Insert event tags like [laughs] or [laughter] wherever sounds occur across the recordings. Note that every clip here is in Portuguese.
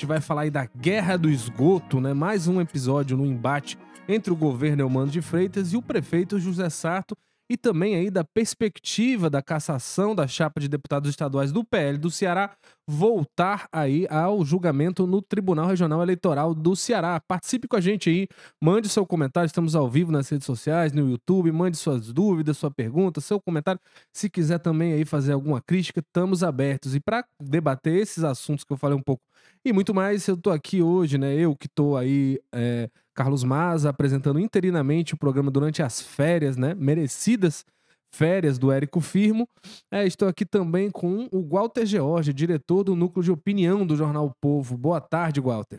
gente vai falar aí da Guerra do Esgoto, né? Mais um episódio no embate entre o governo Eumano de Freitas e o prefeito José Sarto e também aí da perspectiva da cassação da chapa de deputados estaduais do PL do Ceará voltar aí ao julgamento no Tribunal Regional Eleitoral do Ceará. Participe com a gente aí, mande seu comentário, estamos ao vivo nas redes sociais, no YouTube, mande suas dúvidas, sua pergunta, seu comentário. Se quiser também aí fazer alguma crítica, estamos abertos. E para debater esses assuntos que eu falei um pouco e muito mais, eu tô aqui hoje, né? Eu que tô aí é, Carlos Maza apresentando interinamente o programa durante as férias, né? Merecidas férias do Érico Firmo. É, estou aqui também com o Walter George, diretor do Núcleo de Opinião do Jornal o Povo. Boa tarde, Walter.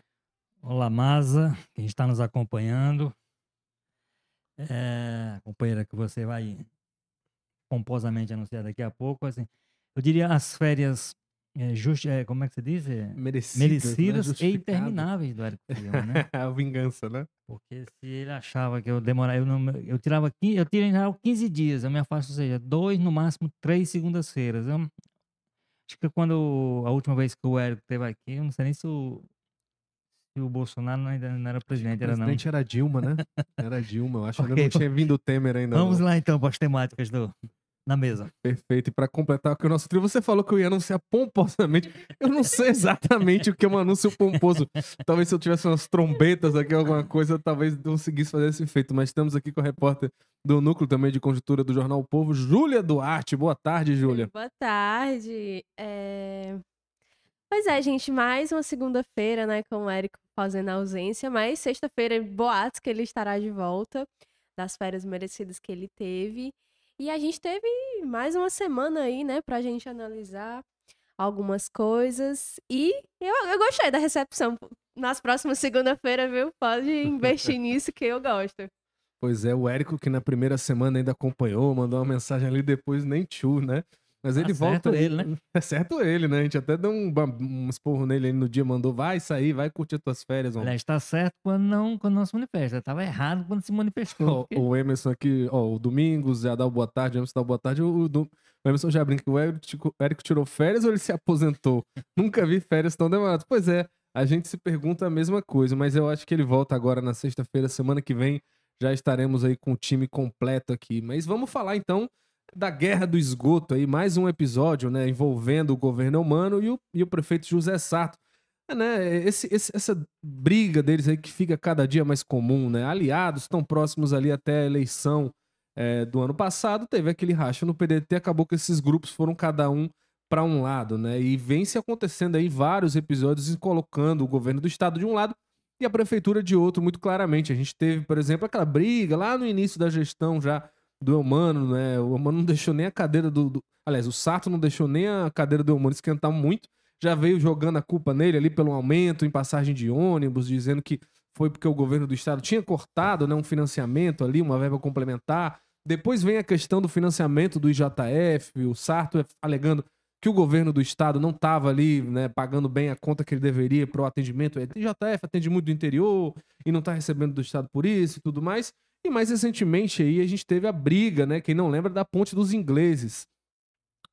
Olá, Maza, quem está nos acompanhando. É, companheira que você vai pomposamente anunciar daqui a pouco. Assim, eu diria as férias é, just, é, como é que você diz? É, Merecidas, merecidas né? e intermináveis do Firmo, né? [laughs] a vingança, né? Porque se ele achava que eu demorava, eu, não, eu tirava 15, eu geral 15 dias, eu me afasto, ou seja, dois, no máximo três segundas-feiras. Acho que quando a última vez que o Érico esteve aqui, eu não sei nem se o, se o Bolsonaro ainda não era presidente, O era não. presidente era Dilma, né? [laughs] Era Dilma, eu acho que Ok, ainda não tinha vindo o Temer ainda. Vamos não. lá então para as temáticas do, na mesa. Perfeito. E para completar aqui o nosso trio, você falou que eu ia anunciar pomposamente. Eu não sei exatamente o que é um anúncio pomposo. Talvez se eu tivesse umas trombetas aqui, alguma coisa, talvez eu conseguisse fazer esse efeito. Mas estamos aqui com a repórter do núcleo também de conjuntura do Jornal o Povo, Júlia Duarte. Boa tarde, Júlia. Boa tarde. É, Pois é, gente, mais uma segunda-feira, né, com o Érico fazendo ausência, mas sexta-feira, boatos que ele estará de volta das férias merecidas que ele teve. E a gente teve mais uma semana aí, né, pra gente analisar algumas coisas. E eu, eu gostei da recepção. Nas próximas segunda-feira, viu? Pode investir [laughs] nisso que eu gosto. Pois é, o Érico, que na primeira semana ainda acompanhou, mandou uma mensagem ali, depois nem tchu, né? Mas Tá ele certo volta. ele, né? [laughs] É certo ele, né? A gente até deu um, um esporro nele aí no dia, mandou, vai sair, vai curtir as tuas férias, homem. Aliás, está certo quando não, quando não se manifesta. Estava errado quando se manifestou. Porque- o Emerson aqui, ó, o Domingos já dá o boa tarde, o Emerson dá o boa tarde. O, o o Emerson já brinca que o Érico, o Érico tirou férias ou ele se aposentou? [laughs] Nunca vi férias tão demoradas. Pois é, a gente se pergunta a mesma coisa, mas eu acho que ele volta agora na sexta-feira, semana que vem. Já estaremos aí com o time completo aqui. Mas vamos falar então da Guerra do Esgoto aí, mais um episódio, né, envolvendo o governo humano e o, e o prefeito José Sarto. É, né, esse, esse- essa briga deles aí que fica cada dia mais comum, né? Aliados tão próximos ali até a eleição é, do ano passado, teve aquele racha no PDT, acabou que esses grupos foram cada um para um lado, né? E vem se acontecendo aí vários episódios colocando o governo do estado de um lado e a prefeitura de outro, muito claramente. A gente teve, por exemplo, aquela briga lá no início da gestão já do Eumano, né? O Eumano não deixou nem a cadeira do, do- Aliás, o Sato não deixou nem a cadeira do Eumano esquentar muito. Já veio jogando a culpa nele ali pelo aumento em passagem de ônibus, dizendo que foi porque o governo do estado tinha cortado né, um financiamento ali, uma verba complementar. Depois vem a questão do financiamento do IJF, o Sarto alegando que o governo do estado não estava ali né, pagando bem a conta que ele deveria para o atendimento. O IJF atende muito do interior e não está recebendo do estado por isso e tudo mais. E mais recentemente aí a gente teve a briga, né? Quem não lembra da ponte dos ingleses.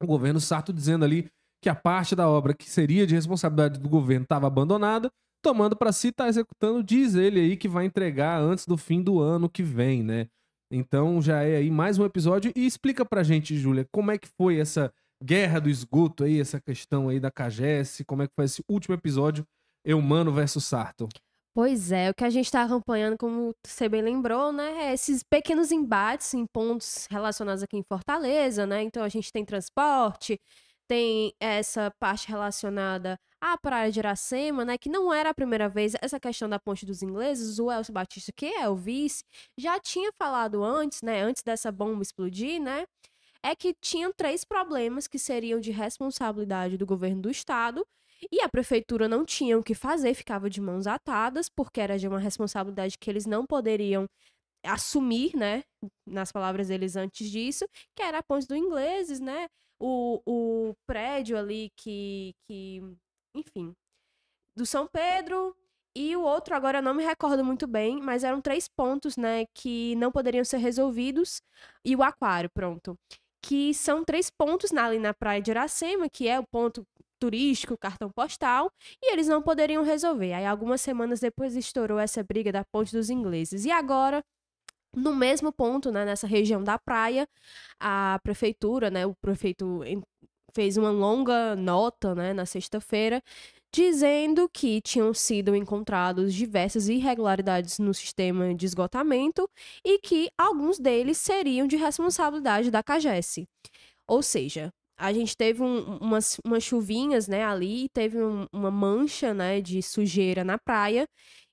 O governo Sarto dizendo ali que a parte da obra que seria de responsabilidade do governo estava abandonada, tomando para si, está executando, diz ele aí que vai entregar antes do fim do ano que vem, né? Então já é aí mais um episódio. E explica pra gente, Júlia, como é que foi essa guerra do esgoto aí, essa questão aí da CAGES, como é que foi esse último episódio, Eumano versus Sarto. Pois é, o que a gente está acompanhando, como você bem lembrou, né, é esses pequenos embates em pontos relacionados aqui em Fortaleza, né? Então a gente tem transporte, tem essa parte relacionada à Praia de Iracema, né, que não era a primeira vez, essa questão da Ponte dos Ingleses, o Elcio Batista, que é o vice, já tinha falado antes, né, antes dessa bomba explodir, né, é que tinham três problemas que seriam de responsabilidade do governo do estado e a prefeitura não tinha o que fazer, ficava de mãos atadas, porque era de uma responsabilidade que eles não poderiam assumir, né? Nas palavras deles antes disso, que era a ponte do ingleses, né? O, o prédio ali que, que, enfim, do São Pedro e o outro agora não me recordo muito bem, mas eram três pontos, né, que não poderiam ser resolvidos e o aquário, pronto. Que são três pontos ali na praia de Iracema, que é o ponto turístico, cartão postal, e eles não poderiam resolver. Aí algumas semanas depois estourou essa briga da Ponte dos Ingleses. E agora no mesmo ponto, né, nessa região da praia, a prefeitura, né, o prefeito fez uma longa nota, né, na sexta-feira, dizendo que tinham sido encontrados diversas irregularidades no sistema de esgotamento e que alguns deles seriam de responsabilidade da CAGES. Ou seja, a gente teve um, umas, umas chuvinhas, né, ali, teve um, uma mancha, né, de sujeira na praia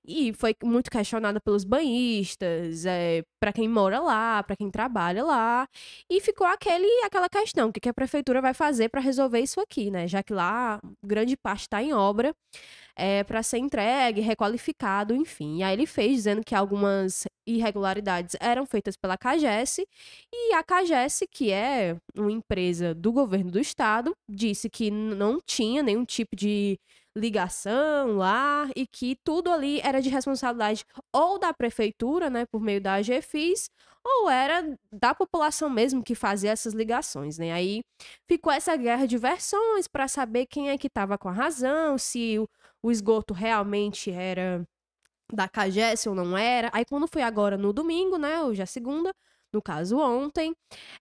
e foi muito questionada pelos banhistas, é, para quem mora lá, para quem trabalha lá. E ficou aquele, aquela questão: o que, que a prefeitura vai fazer para resolver isso aqui, né? Já que lá grande parte está em obra é, para ser entregue, requalificado, enfim. E aí ele fez dizendo que algumas irregularidades eram feitas pela CAGES e a CAGES, que é uma empresa do governo do estado, disse que não tinha nenhum tipo de ligação lá e que tudo ali era de responsabilidade ou da prefeitura, né, por meio da AGFIS, ou era da população mesmo que fazia essas ligações, né? Aí ficou essa guerra de versões para saber quem é que estava com a razão, se o, o esgoto realmente era da CAGES ou não era. Aí quando foi agora no domingo, né, hoje é segunda, no caso ontem,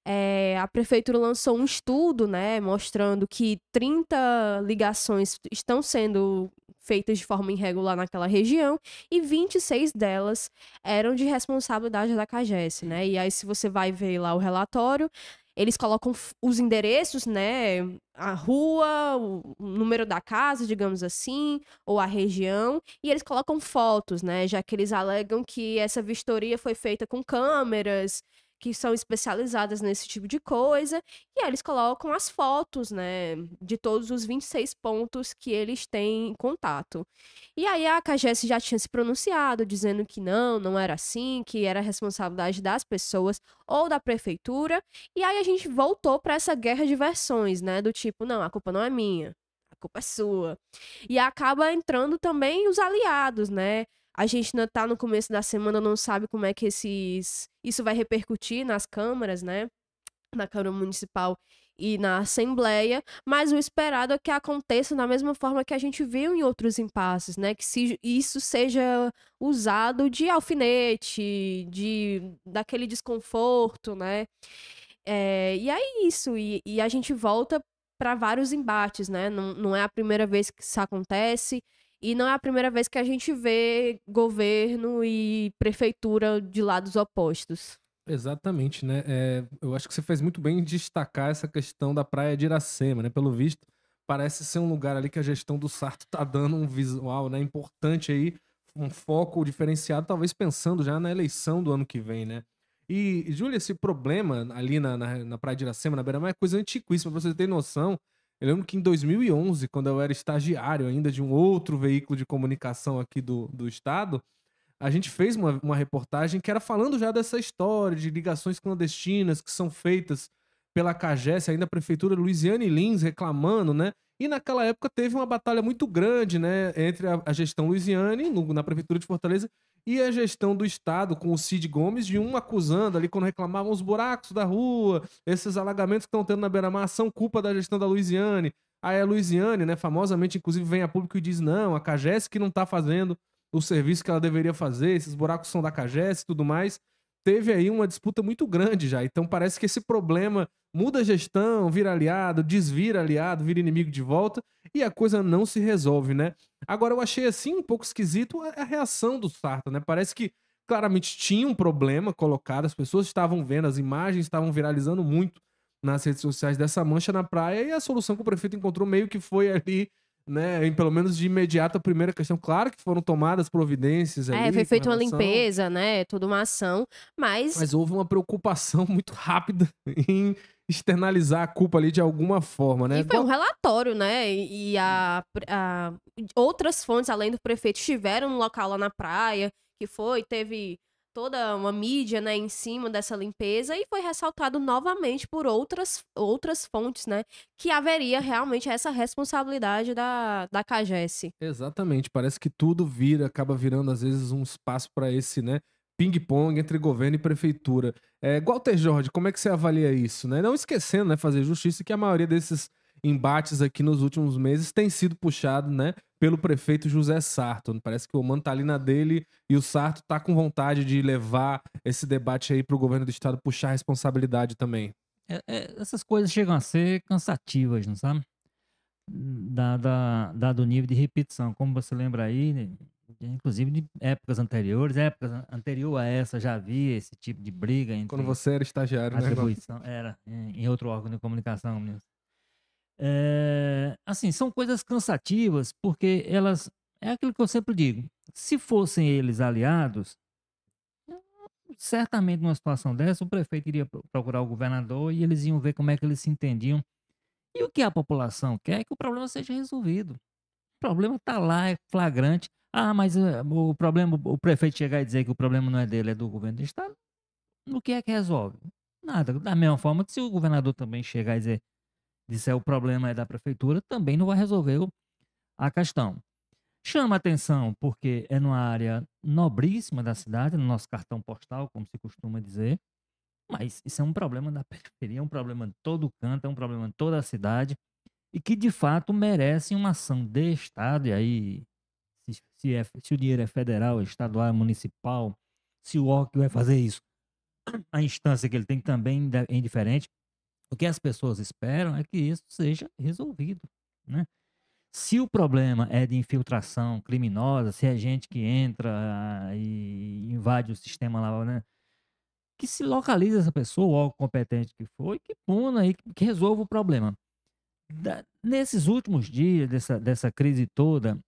é, a prefeitura lançou um estudo, né, mostrando que 30 ligações estão sendo feitas de forma irregular naquela região e 26 delas eram de responsabilidade da CAGES, né? E aí se você vai ver lá o relatório, eles colocam os endereços, né? A rua, o número da casa, digamos assim, ou a região, e eles colocam fotos, né? Já que eles alegam que essa vistoria foi feita com câmeras que são especializadas nesse tipo de coisa, e aí eles colocam as fotos, né, de todos os 26 pontos que eles têm em contato. E aí a CAGES já tinha se pronunciado, dizendo que não, não era assim, que era responsabilidade das pessoas ou da prefeitura, e aí a gente voltou para essa guerra de versões, né, do tipo, não, a culpa não é minha, a culpa é sua. E acaba entrando também os aliados, né? A gente ainda tá no começo da semana, não sabe como é que esses, isso vai repercutir nas câmaras, né? Na Câmara Municipal e na Assembleia, mas o esperado é que aconteça da mesma forma que a gente viu em outros impasses, né? Que se isso seja usado de alfinete, de daquele desconforto, né? É, e é isso, e, e a gente volta para vários embates, né? Não, não é a primeira vez que isso acontece. E não é a primeira vez que a gente vê governo e prefeitura de lados opostos. Exatamente, né? É, eu acho que você fez muito bem em destacar essa questão da praia de Iracema, né? Pelo visto, parece ser um lugar ali que a gestão do Sarto [laughs] tá dando um visual, né? Importante aí, um foco diferenciado, talvez pensando já na eleição do ano que vem, né? E, Júlia, esse problema ali na, na, na praia de Iracema, na beira-mar, é coisa antiquíssima, pra você ter noção. Eu lembro que em 2011, quando eu era estagiário ainda de um outro veículo de comunicação aqui do, do estado, a gente fez uma, uma reportagem que era falando já dessa história de ligações clandestinas que são feitas pela CAGES, ainda a prefeitura Luiziane Lins reclamando, né? E naquela época teve uma batalha muito grande, né, entre a, a gestão Luiziane, na prefeitura de Fortaleza, e a gestão do Estado com o Cid Gomes, de um acusando ali quando reclamavam os buracos da rua, esses alagamentos que estão tendo na beira-mar são culpa da gestão da Luiziane. Aí a Luiziane, né, famosamente, inclusive, vem a público e diz: não, a CAGES que não está fazendo o serviço que ela deveria fazer, esses buracos são da CAGES e tudo mais teve aí uma disputa muito grande já. Então parece que esse problema muda a gestão, vira aliado, desvira aliado, vira inimigo de volta e a coisa não se resolve, né? Agora eu achei assim um pouco esquisito a reação do Sarto, né? Parece que claramente tinha um problema colocado, as pessoas estavam vendo, as imagens estavam viralizando muito nas redes sociais dessa mancha na praia e a solução que o prefeito encontrou meio que foi ali né, em, pelo menos de imediato a primeira questão. Claro que foram tomadas providências. É, foi feita uma limpeza, né? Toda uma ação, mas. Mas houve uma preocupação [laughs] muito rápida em externalizar a culpa ali de alguma forma, né? E foi um relatório, né? E a, a, outras fontes, além do prefeito, estiveram no local lá na praia, que foi, teve toda uma mídia, né, em cima dessa limpeza e foi ressaltado novamente por outras, outras fontes, né, que haveria realmente essa responsabilidade da, da CAGES. Exatamente, parece que tudo vira, acaba virando às vezes um espaço para esse, né, ping-pong entre governo e prefeitura. É, Walter Jorge, como é que você avalia isso, né? Não esquecendo, né, fazer justiça que a maioria desses embates aqui nos últimos meses tem sido puxado, né, pelo prefeito José Sarto. Parece que o mano tá ali na dele e o Sarto tá com vontade de levar esse debate aí pro governo do estado puxar a responsabilidade também. É, é, essas coisas chegam a ser cansativas, não sabe? Dado, dado o nível de repetição. Como você lembra aí, né, inclusive de épocas anteriores, épocas anterior a essa já havia esse tipo de briga entre Quando você era estagiário, né? atribuição, era em em outro órgão de comunicação mesmo. É, assim, são coisas cansativas porque elas é aquilo que eu sempre digo. Se fossem eles aliados, certamente numa situação dessa o prefeito iria pro- procurar o governador e eles iam ver como é que eles se entendiam. E o que a população quer é que o problema seja resolvido. O problema está lá, é flagrante. Ah, mas eh, o problema, o prefeito chegar e dizer que o problema não é dele, é do governo do estado. O que é que resolve? Nada. Da mesma forma que se o governador também chegar e dizer, disser o problema é da prefeitura, também não vai resolver a questão. Chama atenção porque é numa área nobríssima da cidade, no nosso cartão postal, como se costuma dizer. Mas isso é um problema da [laughs] periferia, é um problema de todo canto, é um problema de toda a cidade e que de fato merece uma ação de Estado. E aí, se, se é- se o dinheiro é federal, estadual, municipal, se o órgão vai fazer isso, a instância que ele tem também é indiferente. O que as pessoas esperam é que isso seja resolvido, né? Se o problema é de infiltração criminosa, se é gente que entra e invade o sistema lá, né? Que se localize essa pessoa, o competente que foi, que puna e que resolva o problema. Da- nesses últimos dias dessa, dessa crise toda,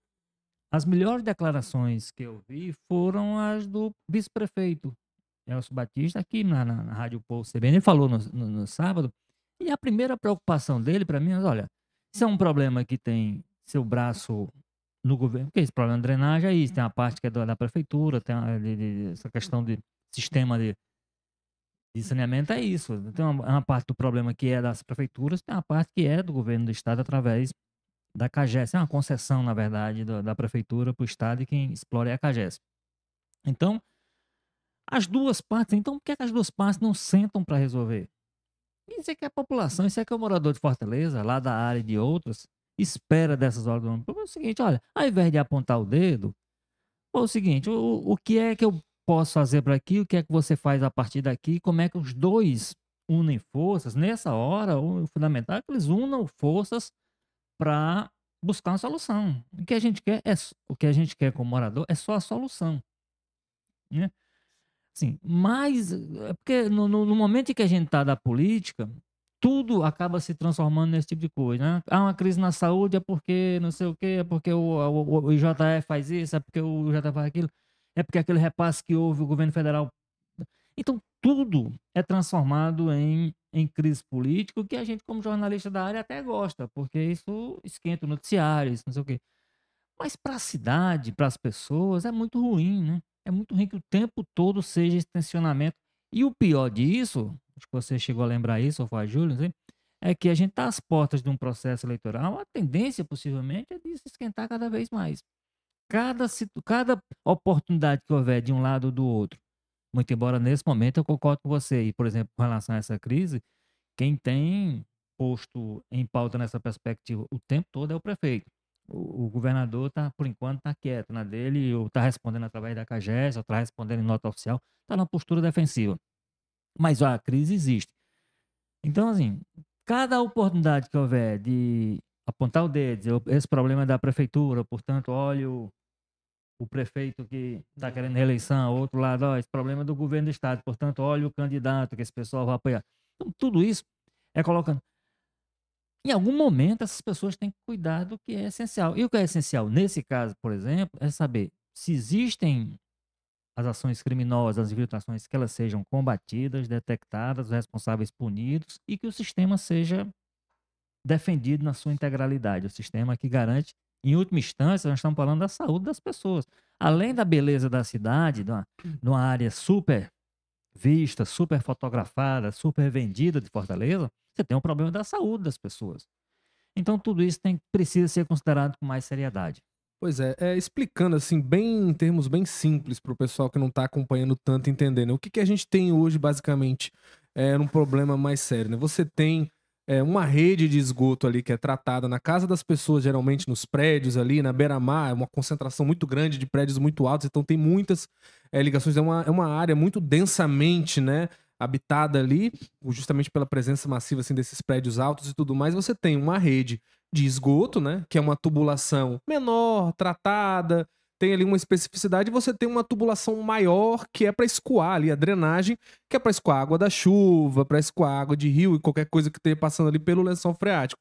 as melhores declarações que eu vi foram as do vice-prefeito Elcio Batista, aqui na, na, na Rádio Povo CBN. Ele falou no, no- no sábado, e a primeira preocupação dele para mim é: olha, isso é um problema que tem seu braço no governo, porque esse problema de drenagem é isso, tem a parte que é da, da prefeitura, tem a- de- de- essa questão de sistema de, de saneamento, é isso. Tem uma, uma parte do problema que é das prefeituras, tem uma parte que é do governo do estado através da CAGES. É uma concessão, na verdade, da, da prefeitura para o estado e quem explora é a CAGES. Então, as duas partes, então por que, é que as duas partes não sentam para resolver? Isso é que a população, isso é que o morador de Fortaleza, lá da área e de outras, espera dessas horas do ano. É o seguinte, olha, ao invés de apontar o dedo, é o seguinte, o, o que é que eu posso fazer para aqui, o que é que você faz a partir daqui, como é que os dois unem forças, nessa hora, o fundamental é que eles unam forças para buscar uma solução. O que a gente quer é o que a gente quer como morador é só a solução, né? Assim, mas é porque no, no- no momento em que a gente está da política, tudo acaba se transformando nesse tipo de coisa, né? Há uma crise na saúde, é porque não sei o quê, é porque o, o, o IJF faz isso, é porque o IJF faz aquilo, é porque aquele repasse que houve, o governo federal. Então, tudo é transformado em, em crise política, que a gente, como jornalista da área, até gosta, porque isso esquenta o noticiário, isso não sei o quê. Mas para a cidade, para as pessoas, é muito ruim, né? É muito ruim que o tempo todo seja esse tensionamento. E o pior disso, acho que você chegou a lembrar isso, ou foi sei, é que a gente está às portas de um processo eleitoral, a tendência, possivelmente, é de se esquentar cada vez mais. Cada, cada oportunidade que houver de um lado ou do outro, muito embora nesse momento eu concordo com você, e, por exemplo, com relação a essa crise, quem tem posto em pauta nessa perspectiva o tempo todo é o prefeito. O, governador tá, por enquanto, está quieto na dele, ou está respondendo através da CAGES, ou está respondendo em nota oficial, está na postura defensiva. Mas a crise existe. Então, assim, cada oportunidade que houver de apontar o dedo, dizer, esse problema é da prefeitura, portanto, olha o, o prefeito que está querendo reeleição, outro lado, ó, esse problema é do governo do estado, portanto, olha o candidato que esse pessoal vai apoiar. Então, tudo isso é colocando. Em algum momento, essas pessoas têm que cuidar do que é essencial. E o que é essencial, nesse caso, por exemplo, é saber se existem as ações criminosas, as infiltrações, que elas sejam combatidas, detectadas, os responsáveis punidos e que o sistema seja defendido na sua integralidade. O sistema que garante, em última instância, nós estamos falando da saúde das pessoas. Além da beleza da cidade, de uma, de uma área super vista, super fotografada, super vendida de Fortaleza, você tem um problema da saúde das pessoas. Então, tudo isso tem, precisa ser considerado com mais seriedade. Pois é, é, explicando assim, bem em termos bem simples para o pessoal que não está acompanhando tanto entender, né? O que, que a gente tem hoje, basicamente, é um problema mais sério, né? Você tem é, uma rede de esgoto ali que é tratada na casa das pessoas, geralmente nos prédios ali, na beira-mar, é uma concentração muito grande de prédios muito altos, então tem muitas é, ligações, é uma, é uma área muito densamente, né? Habitada ali, justamente pela presença massiva assim, desses prédios altos e tudo mais, você tem uma rede de esgoto, né? Que é uma tubulação menor, tratada, tem ali uma especificidade, você tem uma tubulação maior que é para escoar ali a drenagem, que é para escoar água da chuva, para escoar água de rio e qualquer coisa que esteja passando ali pelo lençol freático.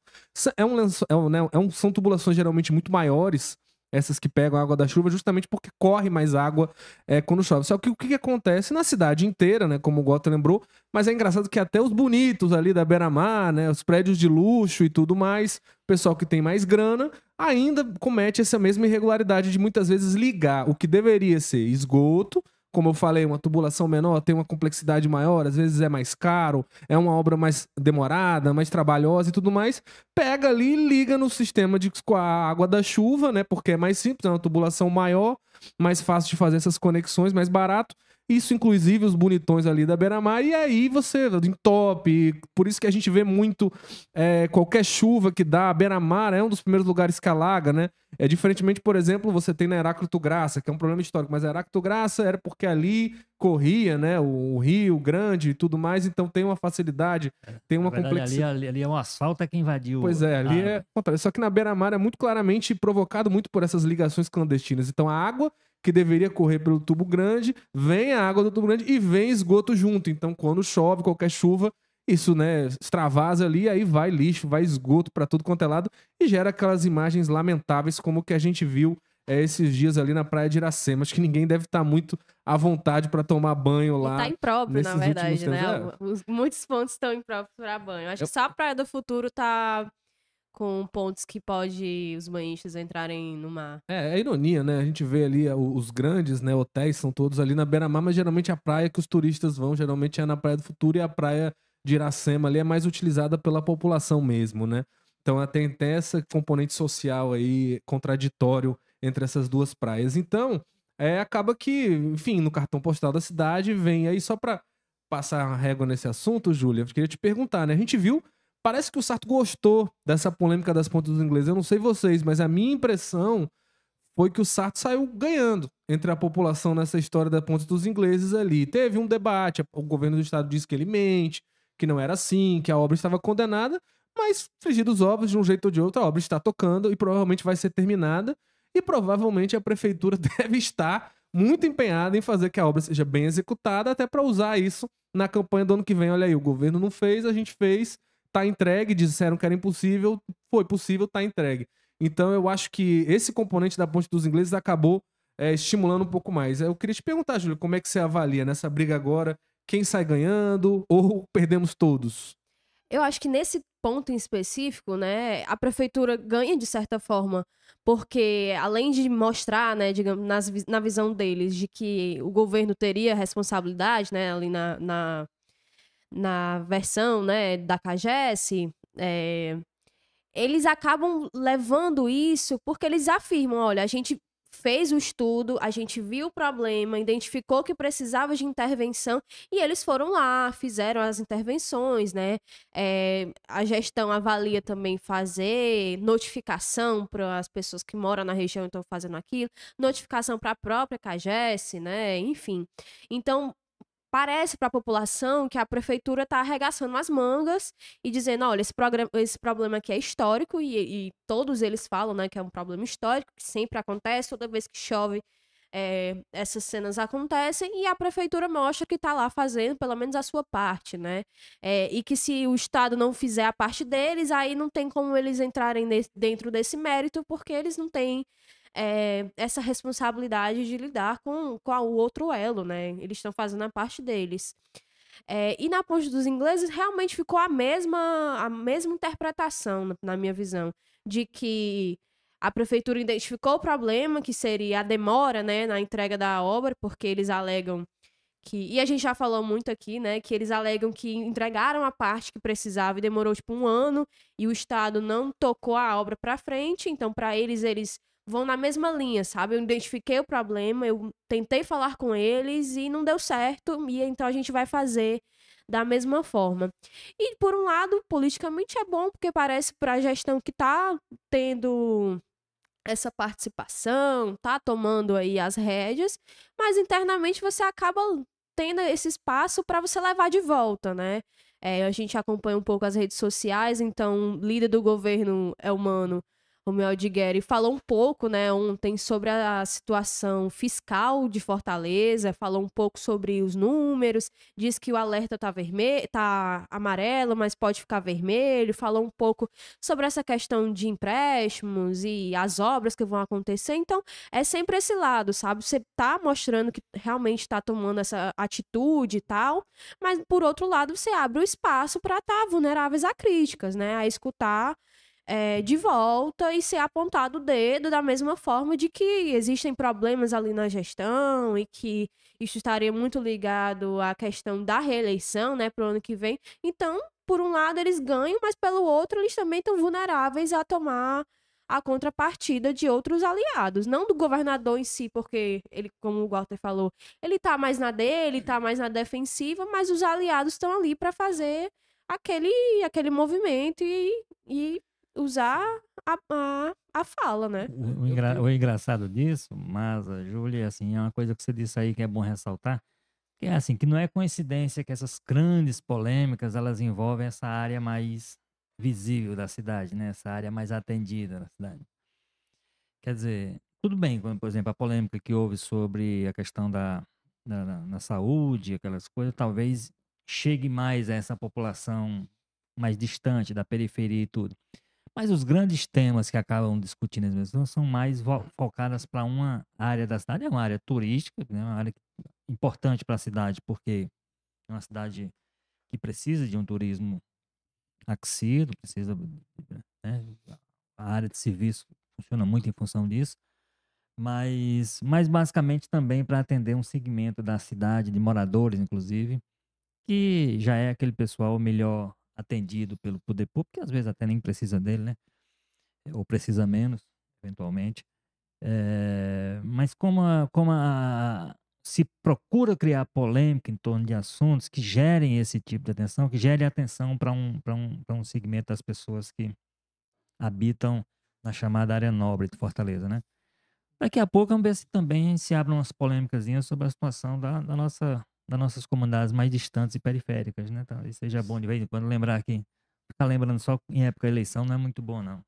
É um lençol, é um, né, é um, são tubulações geralmente muito maiores, essas que pegam a água da chuva, justamente porque corre mais água é, quando chove. Só que o que, que, acontece na cidade inteira, né? Como o Gota lembrou, mas é engraçado que até os bonitos ali da beira-mar, né? Os prédios de luxo e tudo mais, o pessoal que tem mais grana, ainda comete essa mesma irregularidade de muitas vezes ligar o que deveria ser esgoto como eu falei, uma tubulação menor tem uma complexidade maior, às vezes é mais caro, é uma obra mais demorada, mais trabalhosa e tudo mais. Pega ali e liga no sistema de, com a água da chuva, né? Porque é mais simples, é uma tubulação maior, mais fácil de fazer essas conexões, mais barato. Isso, inclusive, os bonitões ali da Beira-Mar. E aí você entope. Por isso que a gente vê muito é, qualquer chuva que dá. A Beira-Mar é um dos primeiros lugares que alaga, né? É diferentemente, por exemplo, você tem na Heráclito Graça, que é um problema histórico, mas a Heráclito Graça era porque ali corria, né? O, o rio grande e tudo mais, então tem uma facilidade, é, tem uma complexidade. Ali, ali, ali, é um asfalto é que invadiu. Pois é, ali a... é. Só que na beira-mar é muito claramente provocado muito por essas ligações clandestinas. Então a água que deveria correr pelo tubo grande, vem a água do tubo grande e vem esgoto junto. Então, quando chove, qualquer chuva, isso, né, extravasa ali, aí vai lixo, vai esgoto para tudo quanto é lado e gera aquelas imagens lamentáveis como que a gente viu é, esses dias ali na praia de Iracema. Acho que ninguém deve estar tá muito à vontade para tomar banho lá. Está impróprio, na verdade, né? É. Muitos pontos estão impróprios para banho. Acho Eu... que só a Praia do Futuro tá com pontos que pode os banhistas entrarem no mar. É, é ironia, né? A gente vê ali os grandes, né, hotéis são todos ali na beira-mar, mas geralmente a praia que os turistas vão, geralmente é na Praia do Futuro e a praia de Iracema ali é mais utilizada pela população mesmo, né? Então tem até esse componente social aí contraditório entre essas duas praias. Então, é, acaba que, enfim, no cartão postal da cidade vem aí só para passar a régua nesse assunto, Júlia, eu queria te perguntar, né? A gente viu Parece que o Sarto gostou dessa polêmica das pontas dos ingleses. Eu não sei vocês, mas a minha impressão foi que o Sarto saiu ganhando entre a população nessa história da ponta dos ingleses ali. Teve um debate, o governo do estado disse que ele mente, que não era assim, que a obra estava condenada, mas, frigidos os ovos, de um jeito ou de outro, a obra está tocando e provavelmente vai ser terminada. E provavelmente a prefeitura [laughs] deve estar muito empenhada em fazer que a obra seja bem executada, até para usar isso na campanha do ano que vem. Olha aí, o governo não fez, a gente fez tá entregue, disseram que era impossível, foi possível, tá entregue. Então eu acho que esse componente da ponte dos ingleses acabou é, estimulando um pouco mais. Eu queria te perguntar, Júlio, como é que você avalia nessa briga agora? Quem sai ganhando ou perdemos todos? Eu acho que nesse ponto em específico, né, a prefeitura ganha de certa forma, porque além de mostrar, né, digamos, nas, na visão deles, de que o governo teria responsabilidade, né, ali na, na na versão né, da CAGES, é, eles acabam levando isso porque eles afirmam: olha, a gente fez o estudo, a gente viu o problema, identificou que precisava de intervenção e eles foram lá, fizeram as intervenções, né? É, a gestão avalia também fazer notificação para as pessoas que moram na região e estão fazendo aquilo, notificação para a própria CAGES, né? Enfim. Então, parece para a população que a prefeitura está arregaçando as mangas e dizendo, olha, esse, programa, esse problema aqui é histórico e, e, todos eles falam, né, que é um problema histórico que sempre acontece toda vez que chove. É, essas cenas acontecem e a prefeitura mostra que está lá fazendo pelo menos a sua parte, né? É, e que se o Estado não fizer a parte deles, aí não tem como eles entrarem dentro desse mérito, porque eles não têm é, essa responsabilidade de lidar com, com o outro elo, né? Eles estão fazendo a parte deles. É, e na ponte dos ingleses realmente ficou a mesma, a mesma interpretação, na, na minha visão, de que a prefeitura identificou o problema, que seria a demora né, na entrega da obra, porque eles alegam que. E a gente já falou muito aqui, né? Que eles alegam que entregaram a parte que precisava e demorou tipo um ano, e o Estado não tocou a obra para frente, então, para eles, eles vão na mesma linha, sabe? Eu identifiquei o problema, eu tentei falar com eles e não deu certo, e então a gente vai fazer da mesma forma. E, por um lado, politicamente é bom, porque parece para a gestão que está tendo essa participação, tá tomando aí as rédeas, mas internamente você acaba tendo esse espaço para você levar de volta, né? É, a gente acompanha um pouco as redes sociais, então líder do governo é humano Romeu Aldigueri falou um pouco, né, ontem sobre a situação fiscal de Fortaleza, falou um pouco sobre os números, disse que o alerta tá vermelho, tá amarelo, mas pode ficar vermelho, falou um pouco sobre essa questão de empréstimos e as obras que vão acontecer. Então, é sempre esse lado, sabe? Você tá mostrando que realmente está tomando essa atitude e tal, mas por outro lado, você abre o espaço para estar tá vulneráveis a críticas, né? A escutar é, de volta e ser apontado o dedo da mesma forma de que existem problemas ali na gestão e que isso estaria muito ligado à questão da reeleição, né, para o ano que vem. Então, por um lado eles ganham, mas pelo outro eles também estão vulneráveis a tomar a contrapartida de outros aliados, não do governador em si, porque ele, como o Walter falou, ele tá mais na dele, tá mais na defensiva, mas os aliados estão ali para fazer aquele aquele movimento e, e usar a, a, a fala, né? O, o, engra, o engraçado disso, mas, Júlia, assim, é uma coisa que você disse aí que é bom ressaltar, que é assim, que não é coincidência que essas grandes polêmicas, elas envolvem essa área mais visível da cidade, né? Essa área mais atendida da cidade. Quer dizer, tudo bem, quando, por exemplo, a polêmica que houve sobre a questão da, da, da na saúde, aquelas coisas, talvez chegue mais a essa população mais distante da periferia e tudo. Mas os grandes temas que acabam discutindo as pessoas são mais focadas para uma área da cidade, é uma área turística, né, uma área importante para a cidade, porque é uma cidade que precisa de um turismo aquecido, precisa. Né, a área de serviço funciona muito em função disso, mas, mas basicamente também para atender um segmento da cidade, de moradores, inclusive, que já é aquele pessoal melhor atendido pelo poder público, que às vezes até nem precisa dele, né? Ou precisa menos, eventualmente. É, mas como, a, como a, se procura criar polêmica em torno de assuntos que gerem esse tipo de atenção, que gerem atenção para um, um, um segmento das pessoas que habitam na chamada área nobre de Fortaleza, né? Daqui a pouco vamos ver se também se abrem umas polêmicas sobre a situação da, da nossa das nossas comunidades mais distantes e periféricas, né? Talvez seja bom de vez em quando lembrar que ficar lembrando só em época de eleição não é muito bom, não.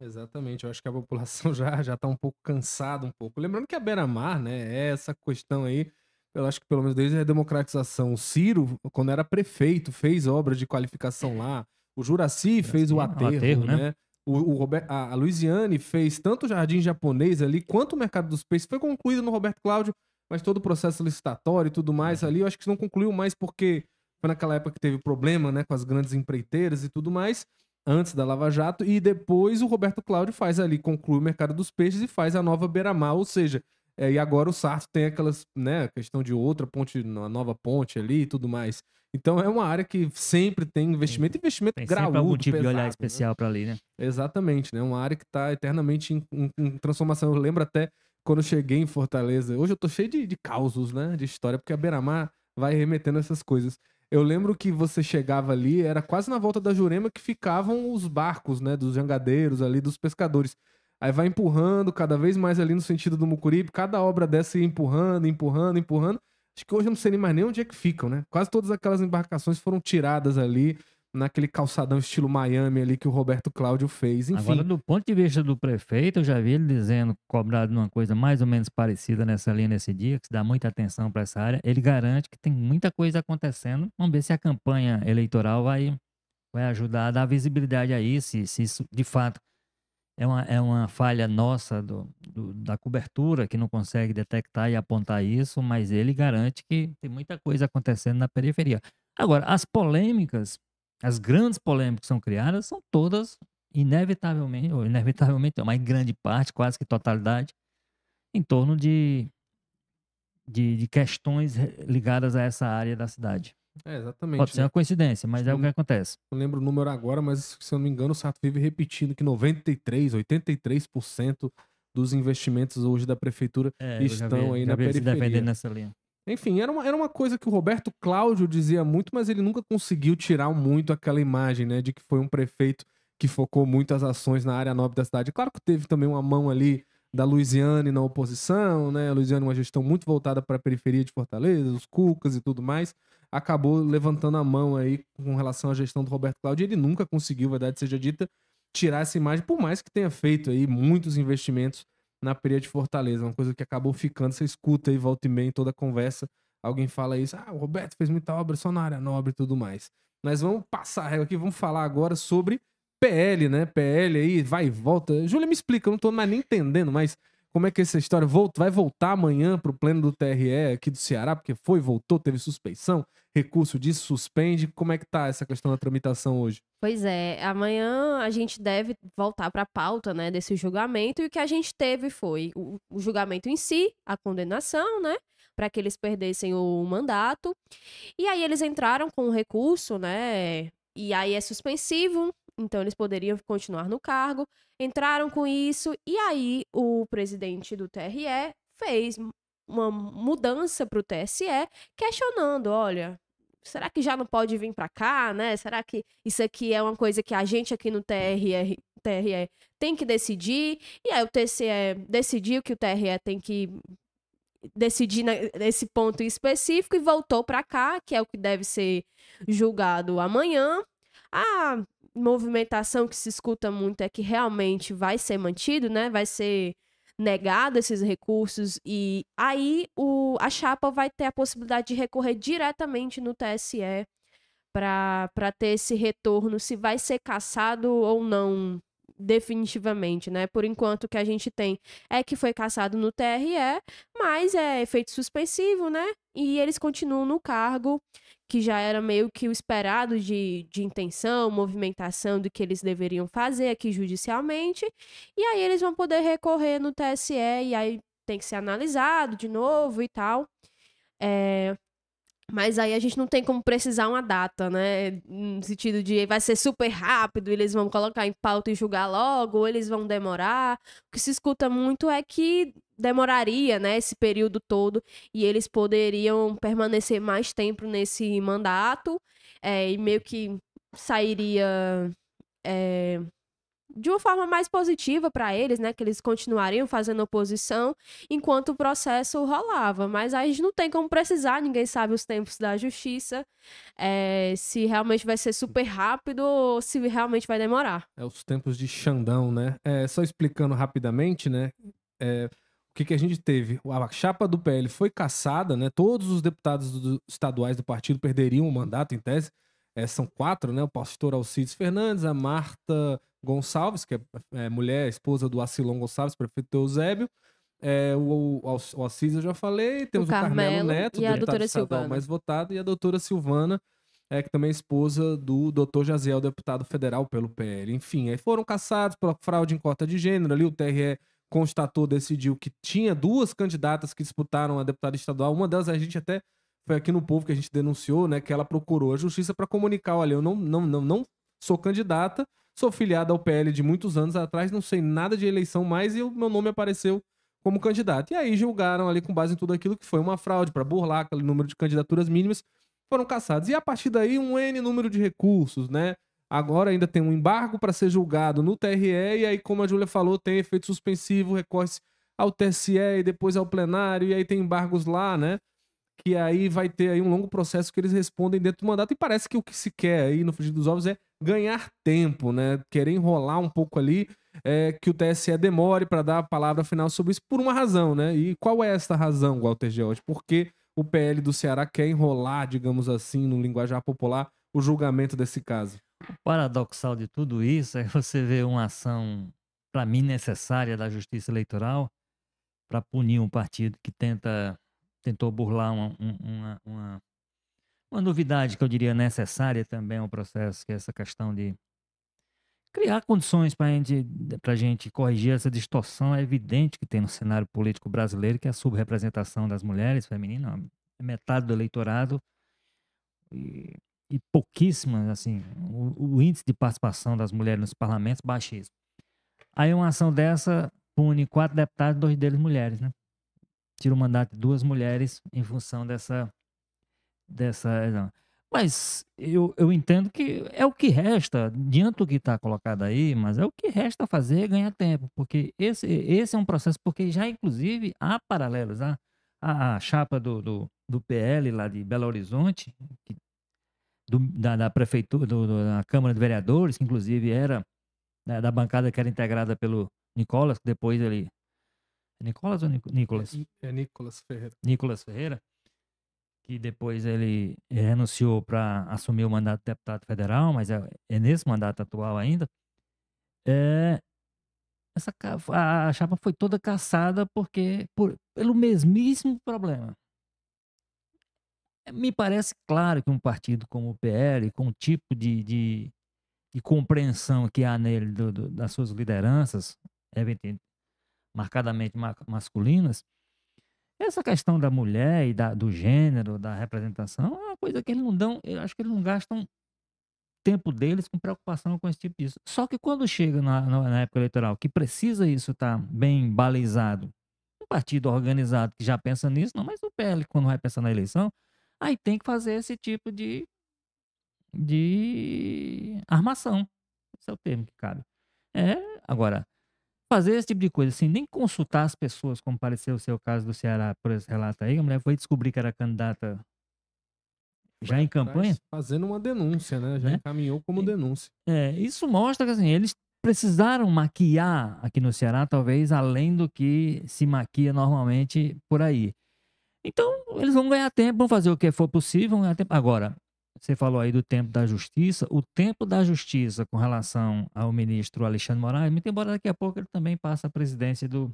Exatamente, eu acho que a população [laughs] já já está um pouco cansada um pouco. Lembrando que a Beira-Mar, né, é essa questão aí, eu acho que pelo menos desde a democratização, o Ciro, quando era prefeito, fez obra de qualificação lá, o Juraci fez o aterro, o aterro né? né? O, o Robert, a, a Luiziane fez tanto o jardim japonês ali, quanto o mercado dos peixes, foi concluído no Roberto Cláudio mas todo o processo licitatório e tudo mais ali, eu acho que não concluiu mais porque foi naquela época que teve problema, né, com as grandes empreiteiras e tudo mais, antes da Lava Jato, e depois o Roberto Cláudio faz ali, conclui o mercado dos peixes e faz a nova beira-mar, ou seja, é, e agora o Sarto tem aquelas, né, questão de outra ponte, uma nova ponte ali e tudo mais. Então é uma área que sempre tem investimento, investimento tem graúdo, algum tipo pesado, de olhar né? especial né? para ali, né? Exatamente, né? Uma área que está eternamente em, em, em, transformação. Eu lembro até quando eu cheguei em Fortaleza. Hoje eu tô cheio de, de causos, né? De história, porque a Beira-Mar vai remetendo essas coisas. Eu lembro que você chegava ali, era quase na volta da Jurema que ficavam os barcos, né? Dos jangadeiros ali, dos pescadores. Aí vai empurrando cada vez mais ali no sentido do Mucuripe. Cada obra dessa ia empurrando, empurrando, empurrando. Acho que hoje eu não sei nem mais nem onde é que ficam, né? Quase todas aquelas embarcações foram tiradas ali naquele calçadão estilo Miami ali que o Roberto Cláudio fez. Enfim. Agora, do ponto de vista do prefeito, eu já vi ele dizendo, cobrado numa coisa mais ou menos parecida nessa linha nesse dia, que se dá muita atenção para essa área. Ele garante que tem muita coisa acontecendo. Vamos ver se a campanha eleitoral vai, vai ajudar a dar visibilidade a isso, se, se isso de fato é uma, é uma falha nossa do, do, da cobertura que não consegue detectar e apontar isso, mas ele garante que tem muita coisa acontecendo na periferia. Agora, as polêmicas as grandes polêmicas que são criadas são todas, inevitavelmente, ou inevitavelmente, uma grande parte, quase que totalidade, em torno de, de, de questões ligadas a essa área da cidade. É, exatamente. Pode ser uma coincidência, mas é o que acontece. Não lembro o número agora, mas se eu não me engano, o Sato vive repetindo que 93, 83% dos investimentos hoje da prefeitura é, estão vi, aí na periferia. nessa linha. Enfim, era uma, era uma coisa que o Roberto Cláudio dizia muito, mas ele nunca conseguiu tirar muito aquela imagem, né? De que foi um prefeito que focou muito as ações na área nobre da cidade. Claro que teve também uma mão ali da Luiziane na oposição, né? A Luiziane uma gestão muito voltada para a periferia de Fortaleza, os Cucas e tudo mais. Acabou levantando a mão aí com relação à gestão do Roberto Cláudio. Ele nunca conseguiu, verdade seja dita, tirar essa imagem, por mais que tenha feito aí muitos investimentos na periferia de Fortaleza. Uma coisa que acabou ficando, você escuta aí, volta e meia, em toda conversa, alguém fala isso. Ah, o Roberto fez muita obra só na área nobre e tudo mais. Mas vamos passar a régua aqui, vamos falar agora sobre PL, né? PL aí, vai e volta. Júlia, me explica, eu não tô mais nem entendendo, mas como é que é essa história volta, vai voltar amanhã pro pleno do TRE aqui do Ceará, porque foi, voltou, teve suspeição, recurso disso, suspende. Como é que tá essa questão da tramitação hoje? Pois é, amanhã a gente deve voltar para a pauta, né, desse julgamento e o que a gente teve foi o, o julgamento em si, a condenação, né, para que eles perdessem o mandato. E aí eles entraram com o recurso, né, e aí é suspensivo, então eles poderiam continuar no cargo, entraram com isso, e aí o presidente do TRE fez uma mudança para o TSE, questionando: olha, será que já não pode vir para cá, né? Será que isso aqui é uma coisa que a gente aqui no TRE, TRE tem que decidir? E aí o TSE decidiu que o TRE tem que decidir nesse ponto específico e voltou para cá, que é o que deve ser julgado amanhã. A movimentação que se escuta muito é que realmente vai ser mantido, né? Vai ser negado esses recursos e aí o, a chapa vai ter a possibilidade de recorrer diretamente no TSE para ter esse retorno, se vai ser caçado ou não definitivamente, né? Por enquanto o que a gente tem é que foi caçado no TRE, mas é efeito suspensivo, né? E eles continuam no cargo que já era meio que o esperado de, de intenção, movimentação do que eles deveriam fazer aqui judicialmente. E aí eles vão poder recorrer no TSE e aí tem que ser analisado de novo e tal. É, mas aí a gente não tem como precisar uma data, né? No sentido de vai ser super rápido, eles vão colocar em pauta e julgar logo, ou eles vão demorar. O que se escuta muito é que demoraria, né, esse período todo e eles poderiam permanecer mais tempo nesse mandato é, e meio que sairia é, de uma forma mais positiva para eles, né? Que eles continuariam fazendo oposição enquanto o processo rolava. Mas a gente não tem como precisar, ninguém sabe os tempos da justiça, é, se realmente vai ser super rápido ou se realmente vai demorar. É os tempos de Xandão, né? É, só explicando rapidamente, né? É, o que, que a gente teve? A chapa do PL foi caçada, né? Todos os deputados do, estaduais do partido perderiam o mandato, em tese. É, são quatro, né? O pastor Alcides Fernandes, a Marta Gonçalves, que é, é mulher, esposa do Acilon Gonçalves, prefeito Eusébio. É, o, o, o Alcides eu já falei. Temos o, o Carmelo, Carmelo Neto, e a doutora Silvana. mais votado, e a doutora Silvana, é, que também é esposa do doutor Jaziel, deputado federal pelo PL. Enfim, aí foram caçados pela fraude em cota de gênero. Ali o TRE constatou, decidiu que tinha duas candidatas que disputaram a deputada estadual. Uma delas a gente até foi aqui no povo que a gente denunciou, né, que ela procurou a justiça para comunicar, olha, eu não, não, não, não sou candidata, sou filiada ao PL de muitos anos atrás, não sei nada de eleição mais e o meu nome apareceu como candidato. E aí julgaram ali com base em tudo aquilo que foi uma fraude para burlar aquele número de candidaturas mínimas, foram caçados. E a partir daí um N número de recursos, né? Agora ainda tem um embargo para ser julgado no TRE, e aí, como a Júlia falou, tem efeito suspensivo, recorre ao TSE e depois ao plenário, e aí tem embargos lá, né? Que aí vai ter aí um longo processo que eles respondem dentro do mandato. E parece que o que se quer aí no Frigir dos Ovos é ganhar tempo, né? Querer enrolar um pouco ali, é, que o TSE demore para dar a palavra final sobre isso por uma razão, né? E qual é essa razão, Walter George? Porque o PL do Ceará quer enrolar, digamos assim, no linguajar popular, o julgamento desse caso? O paradoxal de tudo isso é você ver uma ação, para mim, necessária da justiça eleitoral para punir um partido que tenta tentou burlar uma, uma, uma, uma novidade que eu diria necessária também ao processo, que é essa questão de criar condições para gente, a gente corrigir essa distorção. É evidente que tem no cenário político brasileiro que a subrepresentação das mulheres femininas é metade do eleitorado. E e pouquíssimas, assim, o, o, índice de participação das mulheres nos parlamentos baixíssimo. Aí uma ação dessa pune quatro deputados, dois deles mulheres, né? Tira o mandato de duas mulheres em função dessa. dessa não. Mas eu, eu entendo que é o que resta, diante do que está colocado aí, mas é o que resta fazer ganhar tempo, porque esse, esse é um processo, porque já inclusive há paralelos. A, a, chapa do, do, do PL lá de Belo Horizonte, que, do, da, da prefeitura, do, da Câmara de Vereadores, que inclusive era da, da bancada que era integrada pelo Nicolas, que depois ele. Nicolas ou Nic- Nicolas? É Nicolas Ferreira. Nicolas Ferreira, que depois ele renunciou para assumir o mandato de deputado federal, mas é, é nesse mandato atual ainda. É, essa, ca- a chapa foi toda caçada porque por, pelo mesmíssimo problema. Me parece claro que um partido como o PL, com o tipo de, de, de compreensão que há nele do- do- das suas lideranças, marcadamente ma- masculinas, essa questão da mulher e da, do gênero, da representação, é uma coisa que eles não dão, eu acho que eles não gastam tempo deles com preocupação com esse tipo disso. Só que quando chega na, na- época eleitoral, que precisa isso estar bem balizado, um partido organizado que já pensa nisso, não, mas o PL, quando vai pensar na eleição, aí tem que fazer esse tipo de, de armação. Esse é o termo que cabe. É, agora, fazer esse tipo de coisa, assim, nem consultar as pessoas, como pareceu o seu caso do Ceará, por esse relato aí, a mulher foi descobrir que era candidata já em campanha. Fazendo uma denúncia, né? Já Né? encaminhou como E- denúncia. É, isso mostra que assim, eles precisaram maquiar aqui no Ceará, talvez além do que se maquia normalmente por aí. Então, eles vão ganhar tempo, vão fazer o que for possível, vão ganhar tempo. Agora, você falou aí do tempo da justiça. O tempo da justiça com relação ao ministro Alexandre Moraes, muito embora daqui a pouco ele também passe a presidência do,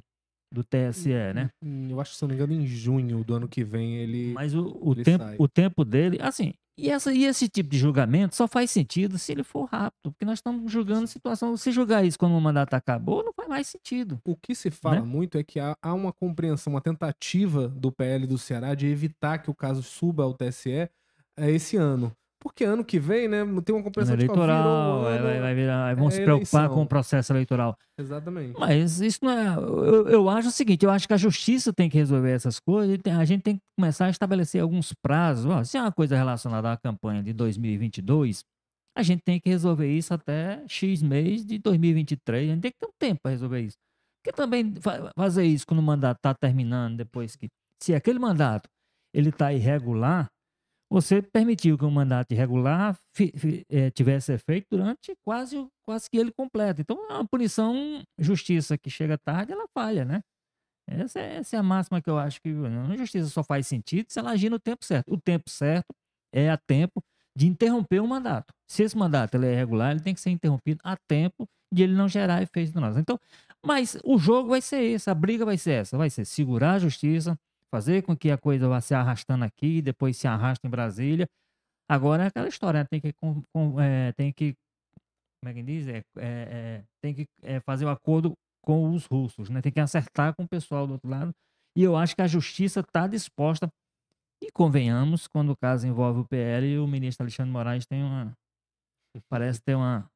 do TSE, né? Hum, Eu acho que, se eu não me engano, em junho do ano que vem ele. Mas o, o ele tempo, sai. o tempo dele, assim, e, essa, e esse tipo de julgamento só faz sentido se ele for rápido, porque nós estamos julgando situação. Se julgar isso quando o mandato acabou, não faz mais sentido. O que se fala Né? muito é que há, há uma compreensão, uma tentativa do PL do Ceará de evitar que o caso suba ao TSE é, esse ano. Porque ano que vem, né, tem uma que ó, virou eleitoral, ano- vai, vai virar, vão é se preocupar eleição. com o processo eleitoral. Exatamente. Mas isso não é. Eu, eu acho o seguinte: eu acho que a justiça tem que resolver essas coisas a gente tem que começar a estabelecer alguns prazos. Ó, se é uma coisa relacionada à campanha de 2022, a gente tem que resolver isso até X mês de 2023. A gente tem que ter um tempo para resolver isso. Porque também fa- fazer isso quando o mandato está terminando, depois que. Se aquele mandato ele está irregular, você permitiu que o mandato irregular eh, tivesse efeito durante quase, quase que ele completo. Então, é uma punição, justiça que chega tarde, ela falha, né? Essa é, essa é a máxima que eu acho que a justiça só faz sentido se ela agir no tempo certo. O tempo certo é a tempo de interromper o mandato. Se esse mandato é irregular, ele tem que ser interrompido a tempo de ele não gerar efeitos danosos. Então, mas o jogo vai ser esse, a briga vai ser essa, vai ser segurar a justiça, fazer com que a coisa vá se arrastando aqui, depois se arrasta em Brasília. Agora é aquela história, né? tem que, com- com- é, tem que, como é que diz? É, é, é, tem que é, fazer o acordo com os russos, né? Tem que acertar com o pessoal do outro lado. E eu acho que a justiça está disposta. E convenhamos, quando o caso envolve o PL, o ministro Alexandre Moraes tem uma. Parece ter uma,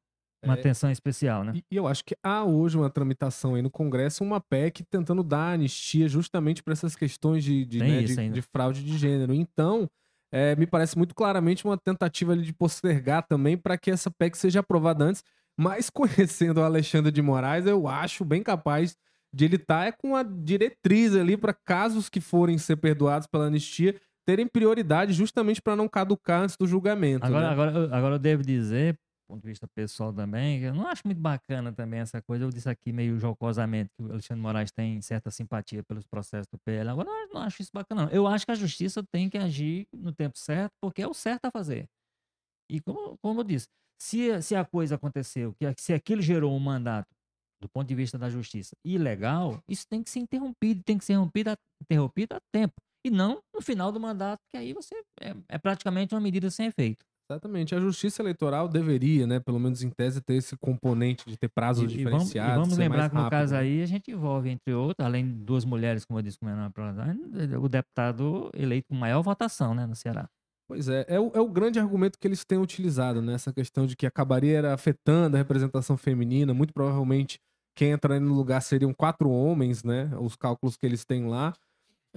uma É, atenção especial, né? E, eu acho que há hoje uma tramitação aí no Congresso, uma PEC tentando dar anistia justamente para essas questões de, de, né, de- de fraude de gênero. Então, é, me parece muito claramente uma tentativa ali de postergar também para que essa PEC seja aprovada antes. Mas [laughs] conhecendo o Alexandre de Moraes, eu acho bem capaz de ele estar com a diretriz ali para casos que forem ser perdoados pela anistia terem prioridade justamente para não caducar antes do julgamento. Agora, né? agora, eu- agora eu devo dizer, ponto de vista pessoal também, eu não acho muito bacana também essa coisa. Eu disse aqui meio jocosamente que o Alexandre Moraes tem certa simpatia pelos processos do PL. Agora, eu não acho isso bacana, não. Eu acho que a justiça tem que agir no tempo certo, porque é o certo a fazer. E como, como eu disse, se, se a coisa aconteceu, que, se aquilo gerou um mandato, do ponto de vista da justiça, ilegal, isso tem que ser interrompido, tem que ser interrompido a, interrompido a tempo. E não no final do mandato, que aí você é, é praticamente uma medida sem efeito. Exatamente. A justiça eleitoral deveria, né, pelo menos em tese, ter esse componente de ter prazos E, e vamos, e diferenciados. vamos lembrar que no rápido, caso né? aí a gente envolve, entre outros, além de duas mulheres, como eu disse, como é Proladine, o deputado eleito com maior votação né, no Ceará. Pois é, é o, é o grande argumento que eles têm utilizado, né? Essa questão de que acabaria era afetando a representação feminina. Muito provavelmente quem entraria no lugar seriam quatro homens, né? Os cálculos que eles têm lá.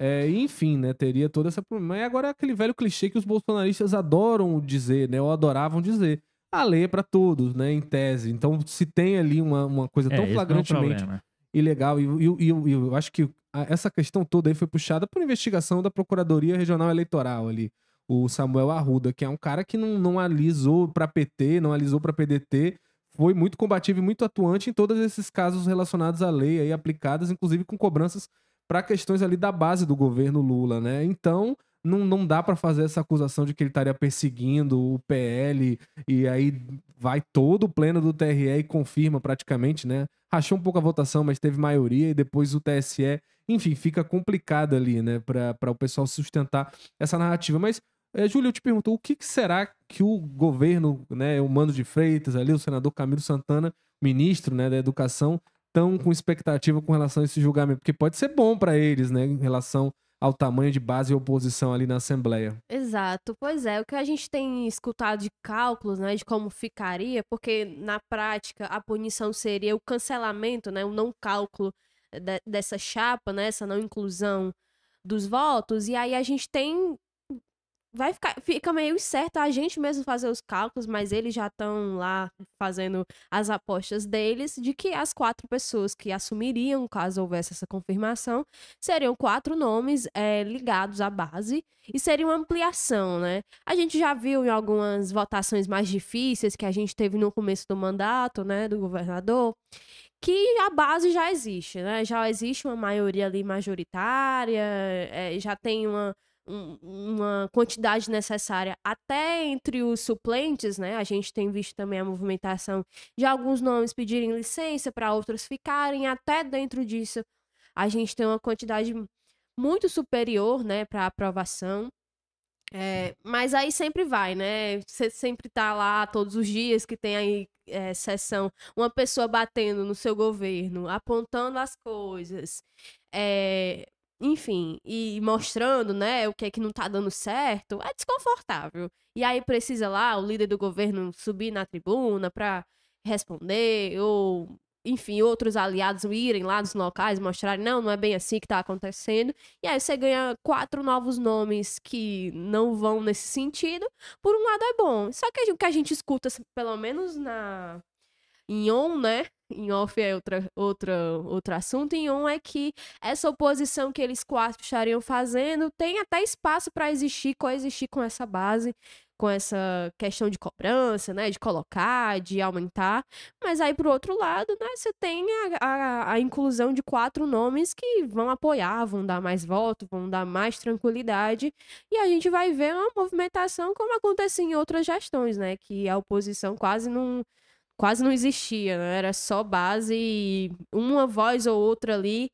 É, e, enfim, né, teria toda essa... Mas agora é aquele velho clichê que os bolsonaristas adoram dizer, né, ou adoravam dizer. A lei é para todos, né, em tese. Então, se tem ali uma, uma coisa É, tão é flagrantemente problema. ilegal. E eu, eu, eu, eu acho que essa questão toda aí foi puxada por investigação da Procuradoria Regional Eleitoral ali. O Samuel Arruda, que é um cara que não, não alisou para PT, não alisou para PDT, foi muito combativo e muito atuante em todos esses casos relacionados à lei aí aplicadas, inclusive com cobranças para questões ali da base do governo Lula, né? Então, não, não dá para fazer essa acusação de que ele estaria perseguindo o PL e aí vai todo o pleno do TRE e confirma praticamente, né? Rachou um pouco a votação, mas teve maioria e depois o TSE, enfim, fica complicado ali, né, para o pessoal sustentar essa narrativa. Mas, é, Júlio, eu te pergunto, o que, que será que o governo, né, o Mano de Freitas ali, o senador Camilo Santana, ministro, né, da Educação, estão com expectativa com relação a esse julgamento? Porque pode ser bom para eles, né, em relação ao tamanho de base e oposição ali na Assembleia. Exato, pois é, o que a gente tem escutado de cálculos, né, de como ficaria, porque na prática a punição seria o cancelamento, né, o não cálculo de- dessa chapa, né, essa não inclusão dos votos, e aí a gente tem vai ficar fica meio incerto a gente mesmo fazer os cálculos, mas eles já estão lá fazendo as apostas deles de que as quatro pessoas que assumiriam, caso houvesse essa confirmação, seriam quatro nomes eh, ligados à base e seria uma ampliação, né? A gente já viu em algumas votações mais difíceis que a gente teve no começo do mandato, né, do governador, que a base já existe, né? Já existe uma maioria ali majoritária, eh, já tem uma, um- uma quantidade necessária até entre os suplentes, né? A gente tem visto também a movimentação de alguns nomes pedirem licença para outros ficarem, até dentro disso a gente tem uma quantidade muito superior, né, para aprovação. É, mas aí sempre vai, né? Você sempre tá lá todos os dias que tem aí é, sessão, uma pessoa batendo no seu governo, apontando as coisas, é, enfim, e mostrando, né, o que é que não tá dando certo, é desconfortável. E aí precisa lá o líder do governo subir na tribuna para responder, ou enfim, outros aliados irem lá nos locais mostrarem, não, não é bem assim que tá acontecendo. E aí você ganha quatro novos nomes que não vão nesse sentido. Por um lado é bom. Só que o que a gente escuta, pelo menos na em on, né? Em off é outra, outra, outro assunto. Em on é que essa oposição que eles quatro estariam fazendo tem até espaço para existir, coexistir com essa base, com essa questão de cobrança, né? De colocar, de aumentar. Mas aí, por outro lado, né, você tem a, a, a inclusão de quatro nomes que vão apoiar, vão dar mais voto, vão dar mais tranquilidade. E a gente vai ver uma movimentação como acontecia em outras gestões, né? Que a oposição quase não, quase não existia, né? Era só base e uma voz ou outra ali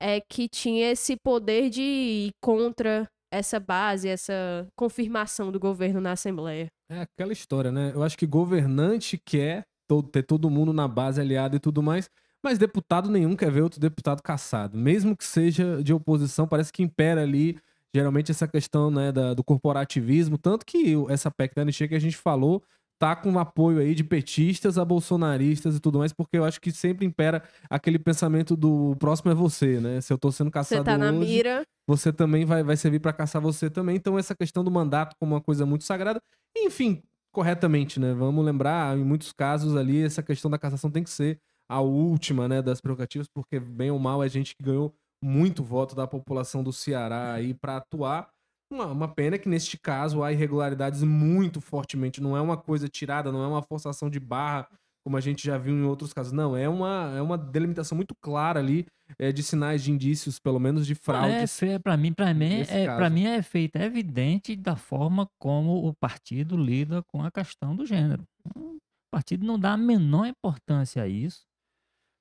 é, que tinha esse poder de ir contra essa base, essa confirmação do governo na Assembleia. É aquela história, né? Eu acho que governante quer to- ter todo mundo na base aliada e tudo mais, mas deputado nenhum quer ver outro deputado caçado. Mesmo que seja de oposição, parece que impera ali, geralmente, essa questão né, da- do corporativismo. Tanto que essa PEC da anistia que a gente falou tá com apoio aí de petistas a bolsonaristas e tudo mais, porque eu acho que sempre impera aquele pensamento do próximo é você, né? Se eu tô sendo Você caçado tá na hoje, mira. você também vai, vai servir para caçar você também. Então, essa questão do mandato como uma coisa muito sagrada. Enfim, corretamente, né? Vamos lembrar, em muitos casos ali, essa questão da cassação tem que ser a última, né, das prerrogativas, porque bem ou mal é gente que ganhou muito voto da população do Ceará aí para atuar. Uma, uma pena que neste caso há irregularidades muito fortemente, não é uma coisa tirada, não é uma forçação de barra, como a gente já viu em outros casos. Não, é uma, é uma delimitação muito clara ali é, de sinais de indícios, pelo menos de É, fraudes. fe- pra mim, para mim, nesse é, caso. mim é feito é evidente da forma como o partido lida com a questão do gênero. O partido não dá a menor importância a isso.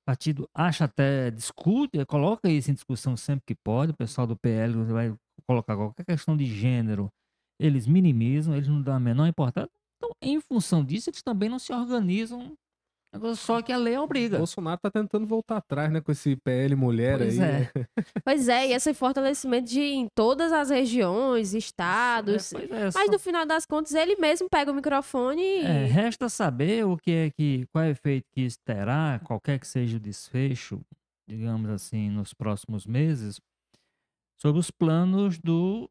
O partido acha até, discute, coloca isso em discussão sempre que pode. O pessoal do PL vai colocar qualquer questão de gênero, eles minimizam, eles não dão a menor importância. Então, em função disso, eles também não se organizam. Agora, Só que a lei obriga. Bolsonaro tá tentando voltar atrás, né, com esse PL mulher Pois aí. é. Pois é, e [laughs] esse fortalecimento de em todas as regiões, estados. É, pois é, Mas só- no final das contas, ele mesmo pega o microfone e. É, resta saber o que é que, qual é o efeito que isso terá, qualquer que seja o desfecho, digamos assim, nos próximos meses, sobre os planos do,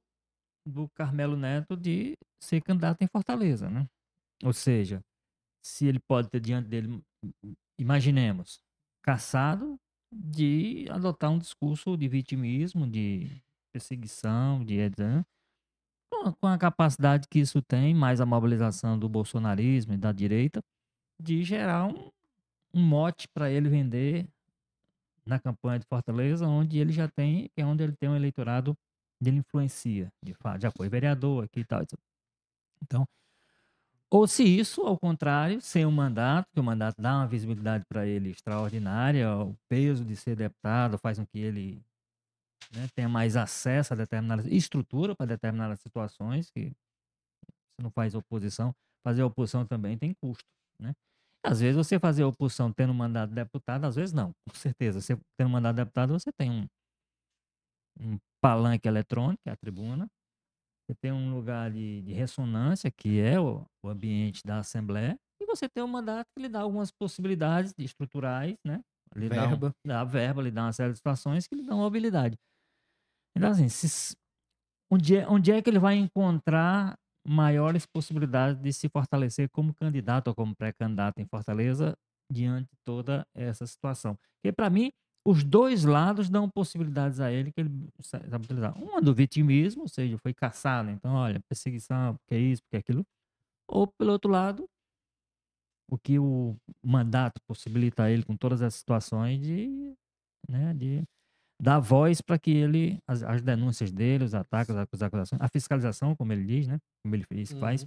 do Carmelo Neto de ser candidato em Fortaleza, né? Ou seja, se ele pode ter diante dele, imaginemos, caçado de adotar um discurso de vitimismo, de perseguição, de etc., com- com a capacidade que isso tem, mais a mobilização do bolsonarismo e da direita, de gerar um, um mote para ele vender na campanha de Fortaleza, onde ele já tem, é onde ele tem um eleitorado ele influencia, de fato, já foi vereador aqui e tal. Então, ou se isso, ao contrário, sem um mandato, que o mandato dá uma visibilidade para ele extraordinária, o peso de ser deputado faz com que ele né, tenha mais acesso a determinadas estrutura para determinadas situações que você não faz oposição. Fazer oposição também tem custo, né? Às vezes você fazer oposição tendo mandato de deputado, às vezes não, [laughs] com certeza. Você tendo mandato de deputado, você tem um, um palanque eletrônico, que é a tribuna, você tem um lugar de, de ressonância, que é o, o ambiente da Assembleia, e você tem um mandato que lhe dá algumas possibilidades de estruturais, né? Lhe dá, um- Verba. dá verba, lhe dá uma série de situações que lhe dão mobilidade. Então, assim, se onde, é, onde é que ele vai encontrar maiores possibilidades de se fortalecer como candidato ou como pré-candidato em Fortaleza diante de toda essa situação? Porque, para mim, os dois lados dão possibilidades a ele que ele sa- sabe utilizar. Uma do vitimismo, ou seja, foi caçado, então, olha, perseguição, porque é isso, porque é aquilo. Ou, pelo outro lado, o que o mandato possibilita a ele com todas essas situações de, né, de dar voz para que ele, as, as denúncias dele, os ataques, as acusações, a fiscalização, como ele diz, né, como ele fez, faz,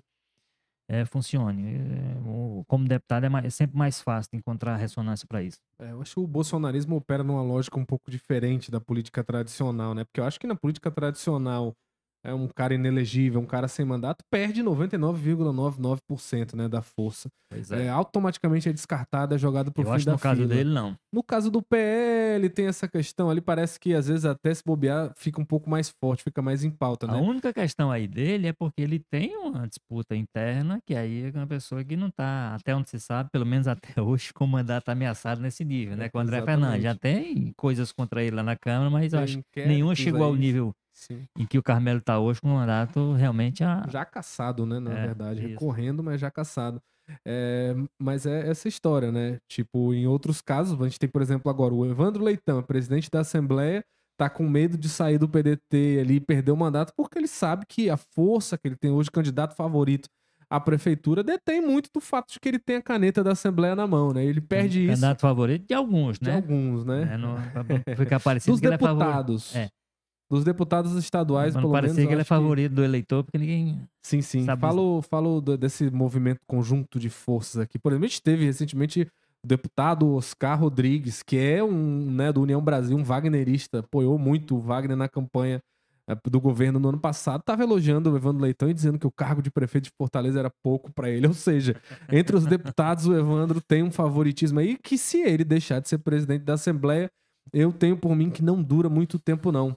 é, funcione. É, como deputado é, mais- é sempre mais fácil encontrar ressonância para isso. É, eu acho que o bolsonarismo opera numa lógica um pouco diferente da política tradicional, né? Porque eu acho que na política tradicional é um cara inelegível, um cara sem mandato, perde 99,99% né, da força. Pois É, automaticamente é descartado, é jogado pro Eu fim acho da no caso fila. dele, não. No caso do PL, tem essa questão ali, parece que às vezes até se bobear fica um pouco mais forte, fica mais em pauta, A né? única questão aí dele é porque ele tem uma disputa interna, que aí é uma pessoa que não está, até onde se sabe, pelo menos até [laughs] hoje, com o mandato ameaçado nesse nível, né? É, Com o André exatamente. Fernandes. Já tem coisas contra ele lá na Câmara, mas Tem acho que nenhuma chegou ao nível Sim. em que o Carmelo está hoje com o mandato realmente a. Já caçado, né? Na É, verdade, isso. recorrendo, mas já caçado. É, mas é essa história, né? Tipo, em outros casos, a gente tem, por exemplo, agora o Evandro Leitão, é presidente da Assembleia, tá com medo de sair do PDT ali e perder o mandato, porque ele sabe que a força que ele tem hoje, candidato favorito à prefeitura, detém muito do fato de que ele tem a caneta da Assembleia na mão, né? Ele perde isso Candidato favorito de alguns, de né? alguns, né? É, não, ficar [laughs] parecido Dos que ele é deputados. É. Dos deputados estaduais, Pra não pelo menos. parecer eu que ele é favorito do eleitor, porque ninguém. Sim, sim. Sabe Falo, falo do- desse movimento conjunto de forças aqui. Por exemplo, a gente teve recentemente o deputado Oscar Rodrigues, que é um, né, do União Brasil, um wagnerista, apoiou muito o Wagner na campanha eh, do governo no ano passado, estava elogiando o Evandro Leitão e dizendo que o cargo de prefeito de Fortaleza era pouco para ele. [laughs] Ou seja, entre os deputados, o Evandro tem um favoritismo aí que, se ele deixar de ser presidente da Assembleia, eu tenho por mim que não dura muito tempo, não.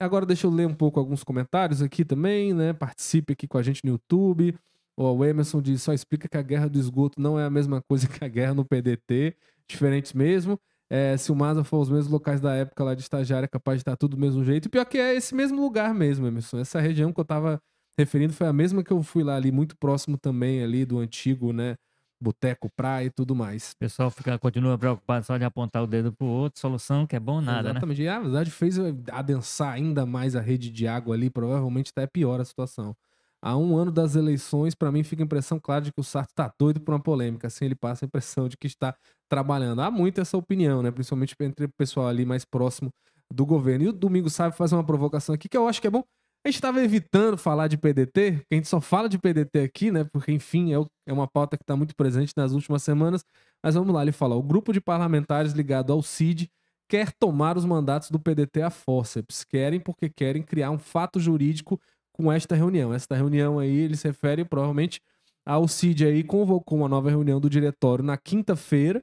Agora deixa eu ler um pouco alguns comentários aqui também, né? Participe aqui com a gente no YouTube. O Emerson diz, só explica que a guerra do esgoto não é a mesma coisa que a guerra no PDT, diferentes mesmo. É, se o Maza for os mesmos locais da época lá de estagiário, é capaz de estar tudo do mesmo jeito. E pior que é esse mesmo lugar mesmo, Emerson. Essa região que eu tava referindo foi a mesma que eu fui lá ali, muito próximo também ali do antigo, né? Boteco, praia e tudo mais. O pessoal fica, continua preocupado só de apontar o dedo pro outro, solução que é bom nada, né? Exatamente. E a verdade fez adensar ainda mais a rede de água ali, provavelmente até pior a situação. Há um ano das eleições, para mim fica a impressão clara de que o Sarto tá doido por uma polêmica. Assim ele passa a impressão de que está trabalhando. Há muito essa opinião, né? Principalmente entre o pessoal ali mais próximo do governo. E o Domingo Sabe faz uma provocação aqui que eu acho que é bom. A gente estava evitando falar de PDT, porque a gente só fala de PDT aqui, né? Porque, enfim, é, é uma pauta que está muito presente nas últimas semanas. Mas vamos lá, ele fala: o grupo de parlamentares ligado ao CID quer tomar os mandatos do PDT a fórceps. Querem porque querem criar um fato jurídico com esta reunião. Esta reunião aí, ele se refere provavelmente ao CID aí, convocou uma nova reunião do diretório na quinta-feira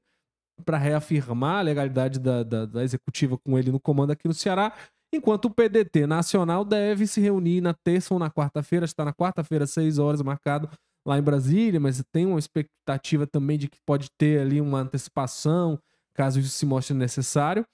para reafirmar a legalidade da, da, da executiva com ele no comando aqui no Ceará, enquanto o PDT nacional deve se reunir na terça ou na quarta-feira, está na quarta-feira, às seis horas, marcado lá em Brasília, mas tem uma expectativa também de que pode ter ali uma antecipação, caso isso se mostre necessário.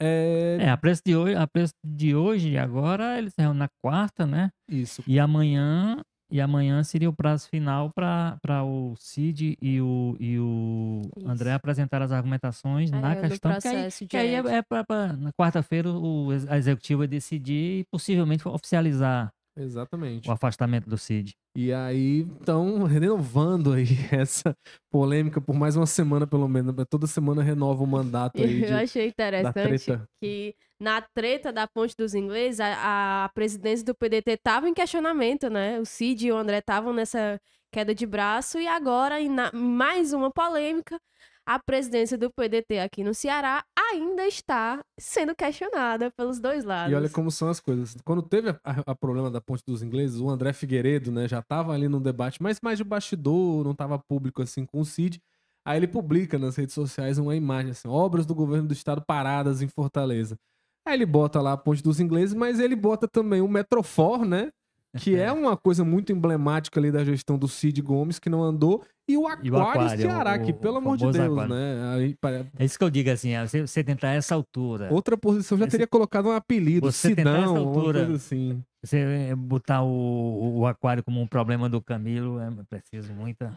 É, É, a preço de hoje, a preço de hoje, agora eles se reúnem na quarta, né? isso. E amanhã, e amanhã seria o prazo final para o Cid e o, e o Isso. André apresentar as argumentações na É, questão. porque aí- processo de que aí é, é pra, pra- na quarta-feira o a executiva vai decidir e possivelmente oficializar Exatamente. o afastamento do Cid. E aí, então, renovando aí [laughs] essa polêmica por mais uma semana, pelo menos. Toda semana renova o mandato [laughs] aí Eu de, achei da interessante treta. que na treta da ponte dos ingleses, a, a presidência do PDT estava em questionamento, né? O Cid e o André estavam nessa queda de braço e agora, em na- mais uma polêmica, a presidência do PDT aqui no Ceará ainda está sendo questionada pelos dois lados. E olha como são as coisas. Quando teve a, a- a problema da ponte dos ingleses, o André Figueiredo, né, já tava ali no debate, mas mais de bastidor, não tava público assim com o Cid. Aí ele publica nas redes sociais uma imagem assim, obras do governo do estado paradas em Fortaleza. Aí ele bota lá a ponte dos ingleses, mas ele bota também o Metrofor, né? Que [laughs] é uma coisa muito emblemática ali da gestão do Cid Gomes, que não andou, e o Aquário, Aquário, Ceará, o- que o pelo amor de Deus, Aquário. né? Aí, É isso que eu digo assim, é, você, tentar essa altura, outra posição já Esse- teria colocado um apelido, Você tentar essa Sidão, altura. coisa assim. você botar o, o aquário como um problema do Camilo, é preciso muita.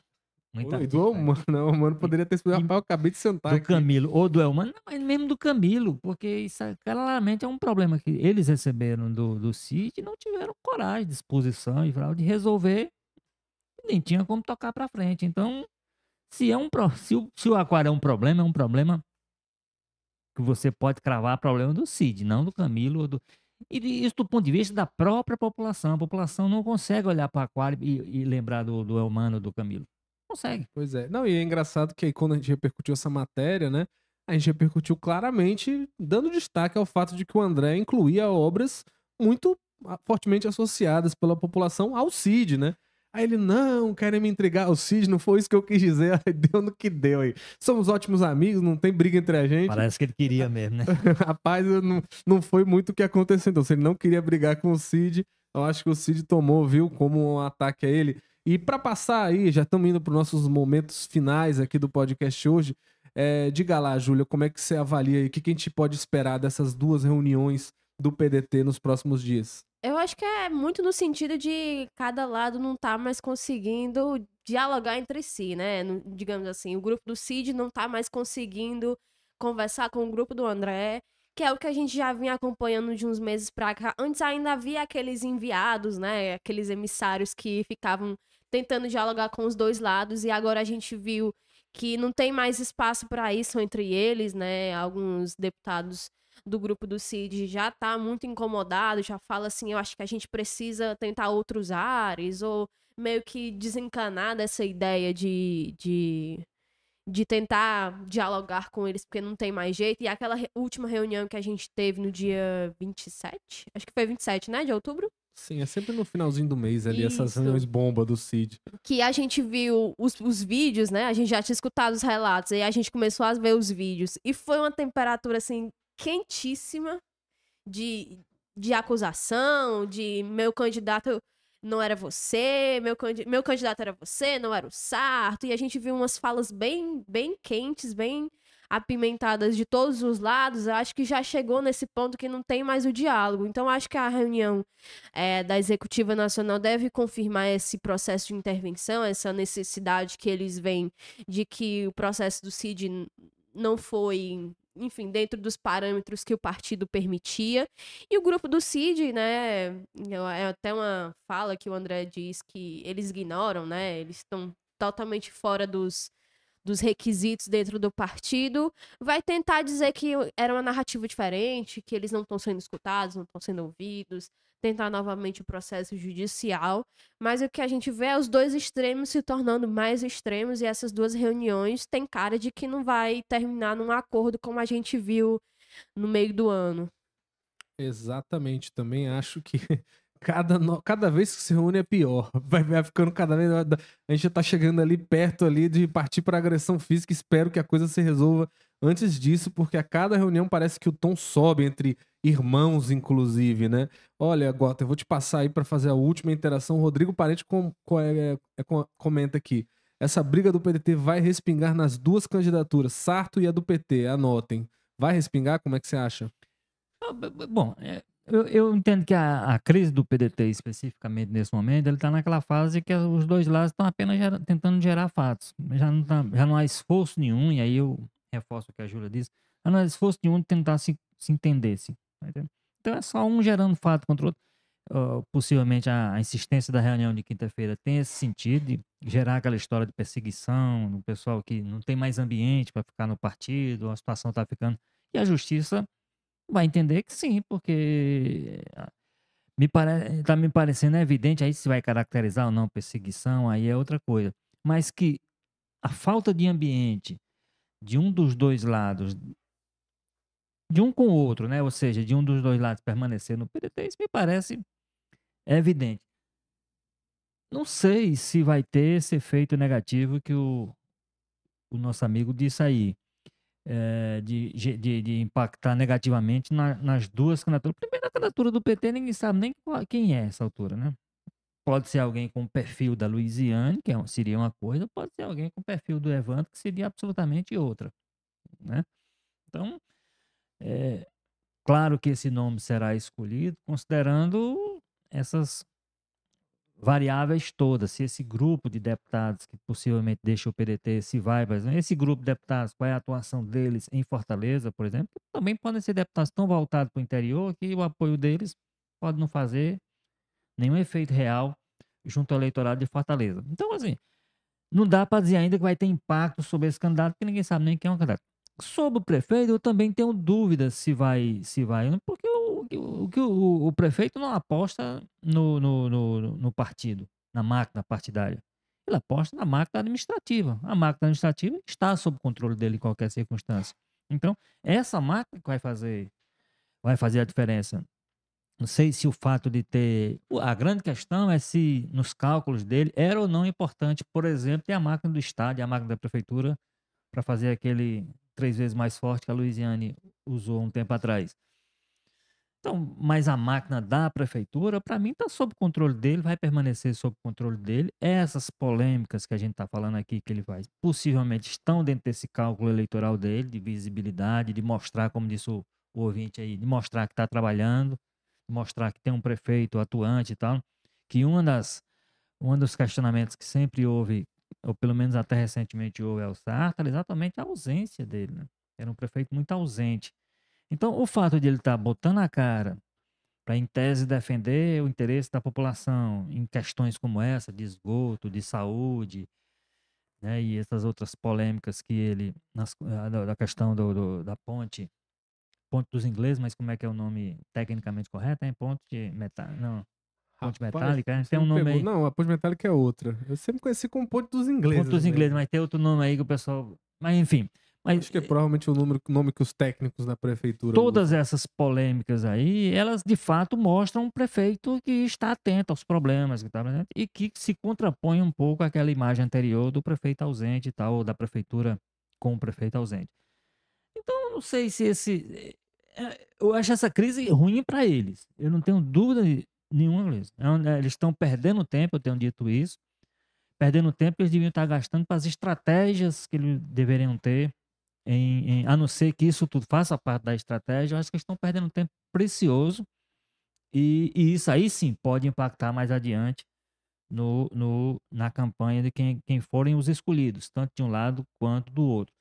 Muita E do Elmano? O Elmano poderia ter sido. Rapaz, eu acabei de sentar do aqui. Camilo ou do Elmano, não, mas mesmo do Camilo, porque isso é- claramente é um problema que eles receberam do, do Cid e não tiveram coragem, disposição e de resolver, nem tinha como tocar pra frente. Então, se é um se o, se o aquário é um problema, é um problema que você pode cravar problema do Cid, não do Camilo ou do e isso do ponto de vista da própria população. A população não consegue olhar para o aquário e, e lembrar do, do Elmano, do Camilo. Consegue. Pois é. Não, e é engraçado que aí quando a gente repercutiu essa matéria, né? A gente repercutiu claramente, dando destaque ao fato de que o André incluía obras muito ah, fortemente associadas pela população ao Cid, né? Aí ele, não, querem me entregar ao Cid, não foi isso que eu quis dizer, [laughs] aí deu no que deu aí. Somos ótimos amigos, não tem briga entre a gente. Parece que ele queria [laughs] mesmo, né? Rapaz, não, não foi muito o que aconteceu. Então, se ele não queria brigar com o Cid, eu acho que o Cid tomou, viu, como um ataque a ele. E pra passar aí, já estamos indo para os nossos momentos finais aqui do podcast hoje. É, diga lá, Júlia, como é que você avalia aí? O que, que a gente pode esperar dessas duas reuniões do PDT nos próximos dias? Eu acho que é muito no sentido de cada lado não tá mais conseguindo dialogar entre si, né? Digamos assim, o grupo do Cid não tá mais conseguindo conversar com o grupo do André, que é o que a gente já vinha acompanhando de uns meses pra cá. Antes ainda havia aqueles enviados, né? Aqueles emissários que ficavam tentando dialogar com os dois lados e agora a gente viu que não tem mais espaço para isso entre eles, né? Alguns deputados do grupo do CID já tá muito incomodado, já fala assim, eu acho que a gente precisa tentar outros ares, ou meio que desencanar dessa ideia de, de, de tentar dialogar com eles, porque não tem mais jeito. E aquela re- última reunião que a gente teve no dia 27, acho que foi 27, né, de outubro? Sim, é sempre no finalzinho do mês ali, essas Isso. reuniões bomba do Cid. que a gente viu os, os vídeos, né? A gente já tinha escutado os relatos, aí a gente começou a ver os vídeos. E foi uma temperatura, assim, quentíssima de, de acusação, de meu candidato não era você, meu, meu candidato era você, não era o Sarto. E a gente viu umas falas bem, bem quentes, bem apimentadas de todos os lados. Acho que já chegou nesse ponto que não tem mais o diálogo. Então, acho que a reunião é, da Executiva Nacional deve confirmar esse processo de intervenção, essa necessidade que eles veem de que o processo do CID não foi, enfim, dentro dos parâmetros que o partido permitia. E o grupo do CID, né, é até uma fala que o André diz que eles ignoram, né, eles estão totalmente fora dos dos requisitos dentro do partido, vai tentar dizer que era uma narrativa diferente, que eles não estão sendo escutados, não estão sendo ouvidos, tentar novamente o processo judicial, mas o que a gente vê é os dois extremos se tornando mais extremos e essas duas reuniões têm cara de que não vai terminar num acordo como a gente viu no meio do ano. Exatamente, também acho que cada, no- cada vez que se reúne é pior. [laughs] Vai, vai ficando cada vez. A gente já tá chegando ali perto ali de partir para agressão física. Espero que a coisa se resolva antes disso, porque a cada reunião parece que o tom sobe entre irmãos, inclusive, né? Olha, Gota, eu vou te passar aí para fazer a última interação. Rodrigo Parente com- é- é- com- comenta aqui. Essa briga do PDT vai respingar nas duas candidaturas, Sarto e a do PT, anotem. Vai respingar? Como é que você acha? Ah, Bom, é, eu, eu entendo que a, a crise do PDT, especificamente nesse momento, ele está naquela fase que os dois lados estão apenas gera- tentando gerar fatos. Já não, tá- já não há esforço nenhum, e aí eu reforço o que a Júlia disse, já não há esforço nenhum de tentar se, se entender. -se, tá entendendo? então é só um gerando fato contra o outro. Ah, possivelmente a, a insistência da reunião de quinta-feira tem esse sentido de gerar aquela história de perseguição, do pessoal que não tem mais ambiente para ficar no partido, a situação está ficando. E a justiça vai entender que sim, porque ah, me pare... tá me parecendo evidente, aí se vai caracterizar ou não perseguição, aí é outra coisa. Mas que a falta de ambiente de um dos dois lados, de um com o outro, né? Ou seja, de um dos dois lados permanecer no PDT, isso me parece evidente. Não sei se vai ter esse efeito negativo que o, o nosso amigo disse aí eh, de, de, de impactar negativamente na- nas duas candidaturas. Primeiro, a candidatura do PT, ninguém sabe nem quem é essa altura, né? Pode ser alguém com o perfil da Luiziane, que é seria uma coisa, pode ser alguém com o perfil do Evandro, que seria absolutamente outra, né? Então, é, claro que esse nome será escolhido considerando essas variáveis todas, se esse grupo de deputados que possivelmente deixa o PDT, se vai, exemplo, esse grupo de deputados, qual é a atuação deles em Fortaleza, por exemplo, também podem ser deputados tão voltados para o interior que o apoio deles pode não fazer nenhum efeito real junto ao eleitorado de Fortaleza. Então, assim, não dá para dizer ainda que vai ter impacto sobre esse candidato, porque ninguém sabe nem quem é o candidato. Sobre o prefeito, eu também tenho dúvidas se vai, se vai, porque o, o, o, o, prefeito não aposta no, no, no, no partido, na máquina partidária. Ele aposta na máquina administrativa. A máquina administrativa está sob controle dele em qualquer circunstância. Então, essa máquina que vai fazer, vai fazer a diferença. Não sei se o fato de ter. A grande questão é se nos cálculos dele era ou não importante, por exemplo, ter a máquina do Estado e a máquina da Prefeitura para fazer aquele três vezes mais forte que a Luiziane usou um tempo atrás. Então, mas a máquina da Prefeitura, para mim, está sob controle dele, vai permanecer sob controle dele. Essas polêmicas que a gente está falando aqui que ele faz, possivelmente estão dentro desse cálculo eleitoral dele, de visibilidade, de mostrar, como disse o, o ouvinte aí, de mostrar que está trabalhando mostrar que tem um prefeito atuante e tal, que uma das um dos questionamentos que sempre houve, ou pelo menos até recentemente houve ao Sartre, é exatamente a ausência dele, né? Era um prefeito muito ausente. Então, o fato de ele estar botando a cara para, em tese, defender o interesse da população em questões como essa, de esgoto, de saúde, né, e essas outras polêmicas que ele, nas- ah, da questão do, do- da ponte, ponte dos ingleses, mas como é que é o nome tecnicamente correto? É ponte metal, não, ponte Rapaz, metálica, tem um me nome pegou. aí. Não, a ponte metálica é outra. Eu sempre conheci como ponte dos ingleses. Ponte dos né? ingleses, mas tem outro nome aí que o pessoal, mas enfim, mas Acho que é provavelmente o número- nome que os técnicos da prefeitura todas usam. essas polêmicas aí, elas de fato mostram um prefeito que está atento aos problemas que está e que se contrapõe um pouco àquela imagem anterior do prefeito ausente e tal, ou da prefeitura com o prefeito ausente. Então, não sei se esse. é, Eu acho essa crise ruim para eles. Eu não tenho dúvida nenhuma deles. É é, Eles estão perdendo tempo, eu tenho dito isso. Perdendo tempo eles deviam estar gastando para as estratégias que eles deveriam ter em, em- a não ser que isso tudo faça parte da estratégia, eu acho que eles estão perdendo tempo precioso e, e isso aí sim pode impactar mais adiante no, no, na campanha de quem, quem forem os escolhidos, tanto de um lado quanto do outro.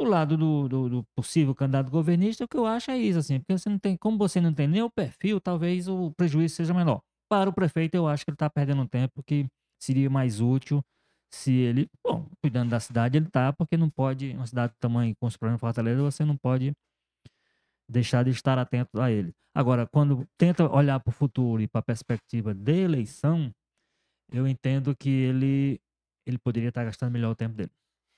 Do lado do, do, do possível candidato governista, o que eu acho é isso, assim, porque você não tem, como você não tem nem o perfil, talvez o prejuízo seja menor. Para o prefeito, eu acho que ele está perdendo um tempo que seria mais útil se ele, bom, cuidando da cidade, ele tá, porque não pode, uma cidade do tamanho com os problemas de Fortaleza, você não pode deixar de estar atento a ele. Agora, quando tenta olhar para o futuro e para a perspectiva de eleição, eu entendo que ele, ele poderia estar gastando melhor o tempo dele.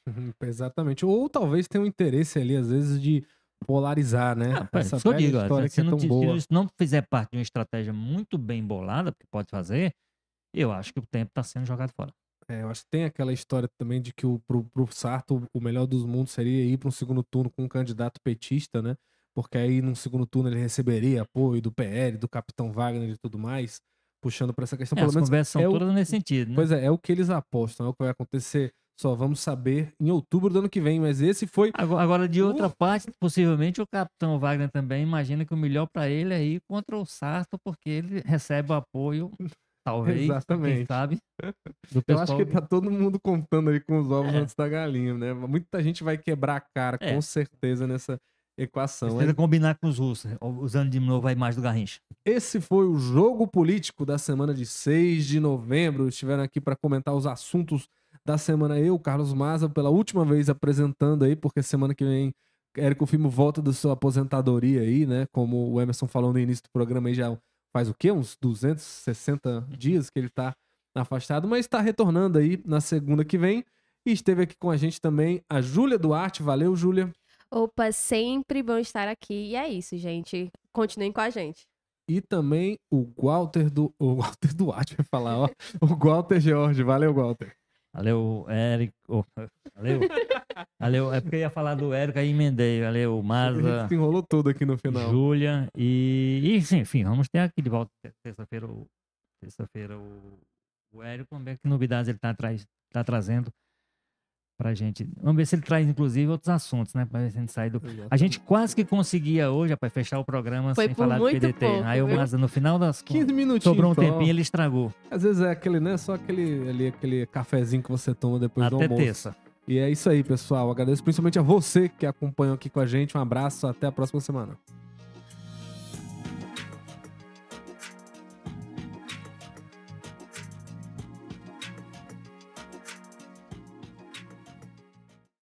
[laughs] Exatamente. Ou talvez tenha um interesse ali, às vezes, de polarizar, né? Ah, pá, Essa isso eu digo, história se é não, se não fizer parte de uma estratégia muito bem bolada, porque pode fazer, eu acho que o tempo está sendo jogado fora. É, eu acho que tem aquela história também de que o, pro, pro Sarto o melhor dos mundos seria ir para um segundo turno com um candidato petista, né? Porque aí num segundo turno ele receberia apoio do PL, do Capitão Wagner e tudo mais, puxando para essa questão. É, Pelo as menos conversas são é o- todas nesse sentido, né? Pois é, é o que eles apostam, é o que vai acontecer. Só vamos saber em outubro do ano que vem, mas esse foi Agora, agora, de outra parte, possivelmente o Capitão Wagner também imagina que o melhor para ele é ir contra o Sarto, porque ele recebe o apoio, [laughs] talvez, quem Exatamente. sabe, [laughs] do Eu acho que tá todo mundo contando aí com os ovos É. antes da galinha, né? Muita gente vai quebrar a cara, É. com certeza, nessa equação. Precisa hein? combinar com os russos, usando de novo a imagem do Garrincha. Esse foi o jogo político da semana de 6 de novembro. Estiveram aqui para comentar os assuntos da semana. Eu, Carlos Maza, pela última vez apresentando aí, porque semana que vem Érico Firmo volta da sua aposentadoria aí, né? Como o Emerson falou no início do programa aí, já faz o quê? Uns 260 dias que ele tá afastado, mas está retornando aí na segunda que vem. E esteve aqui com a gente também a Júlia Duarte. Valeu, Júlia. Opa, sempre bom estar aqui. E é isso, gente. Continuem com a gente. E também o Walter do. O Walter Duarte vai falar, ó. O Walter George. Valeu, Walter. Valeu, Érico. oh, valeu. [laughs] Valeu. É porque eu ia falar do Érico, aí emendei. Valeu, A gente Maza, se enrolou todo aqui no final. Júlia. E, e sim, enfim, vamos ter aqui de volta te- terça-feira o, terça-feira o, o Érico. Vamos ver que novidades ele tá, traz, tá trazendo pra gente. Vamos ver se ele traz, inclusive, outros assuntos, né? Pra ver se a gente sai do. A gente quase que conseguia hoje, para fechar o programa Foi sem por falar do PDT. pouco, aí o? Maza, no final das 15 minutinhos. sobrou um só. tempinho, ele estragou. Às vezes é aquele, né? Só aquele, ali, aquele cafezinho que você toma depois do Até almoço. terça. E é isso aí, pessoal. Agradeço principalmente a você que acompanhou aqui com a gente. Um abraço. Até a próxima semana.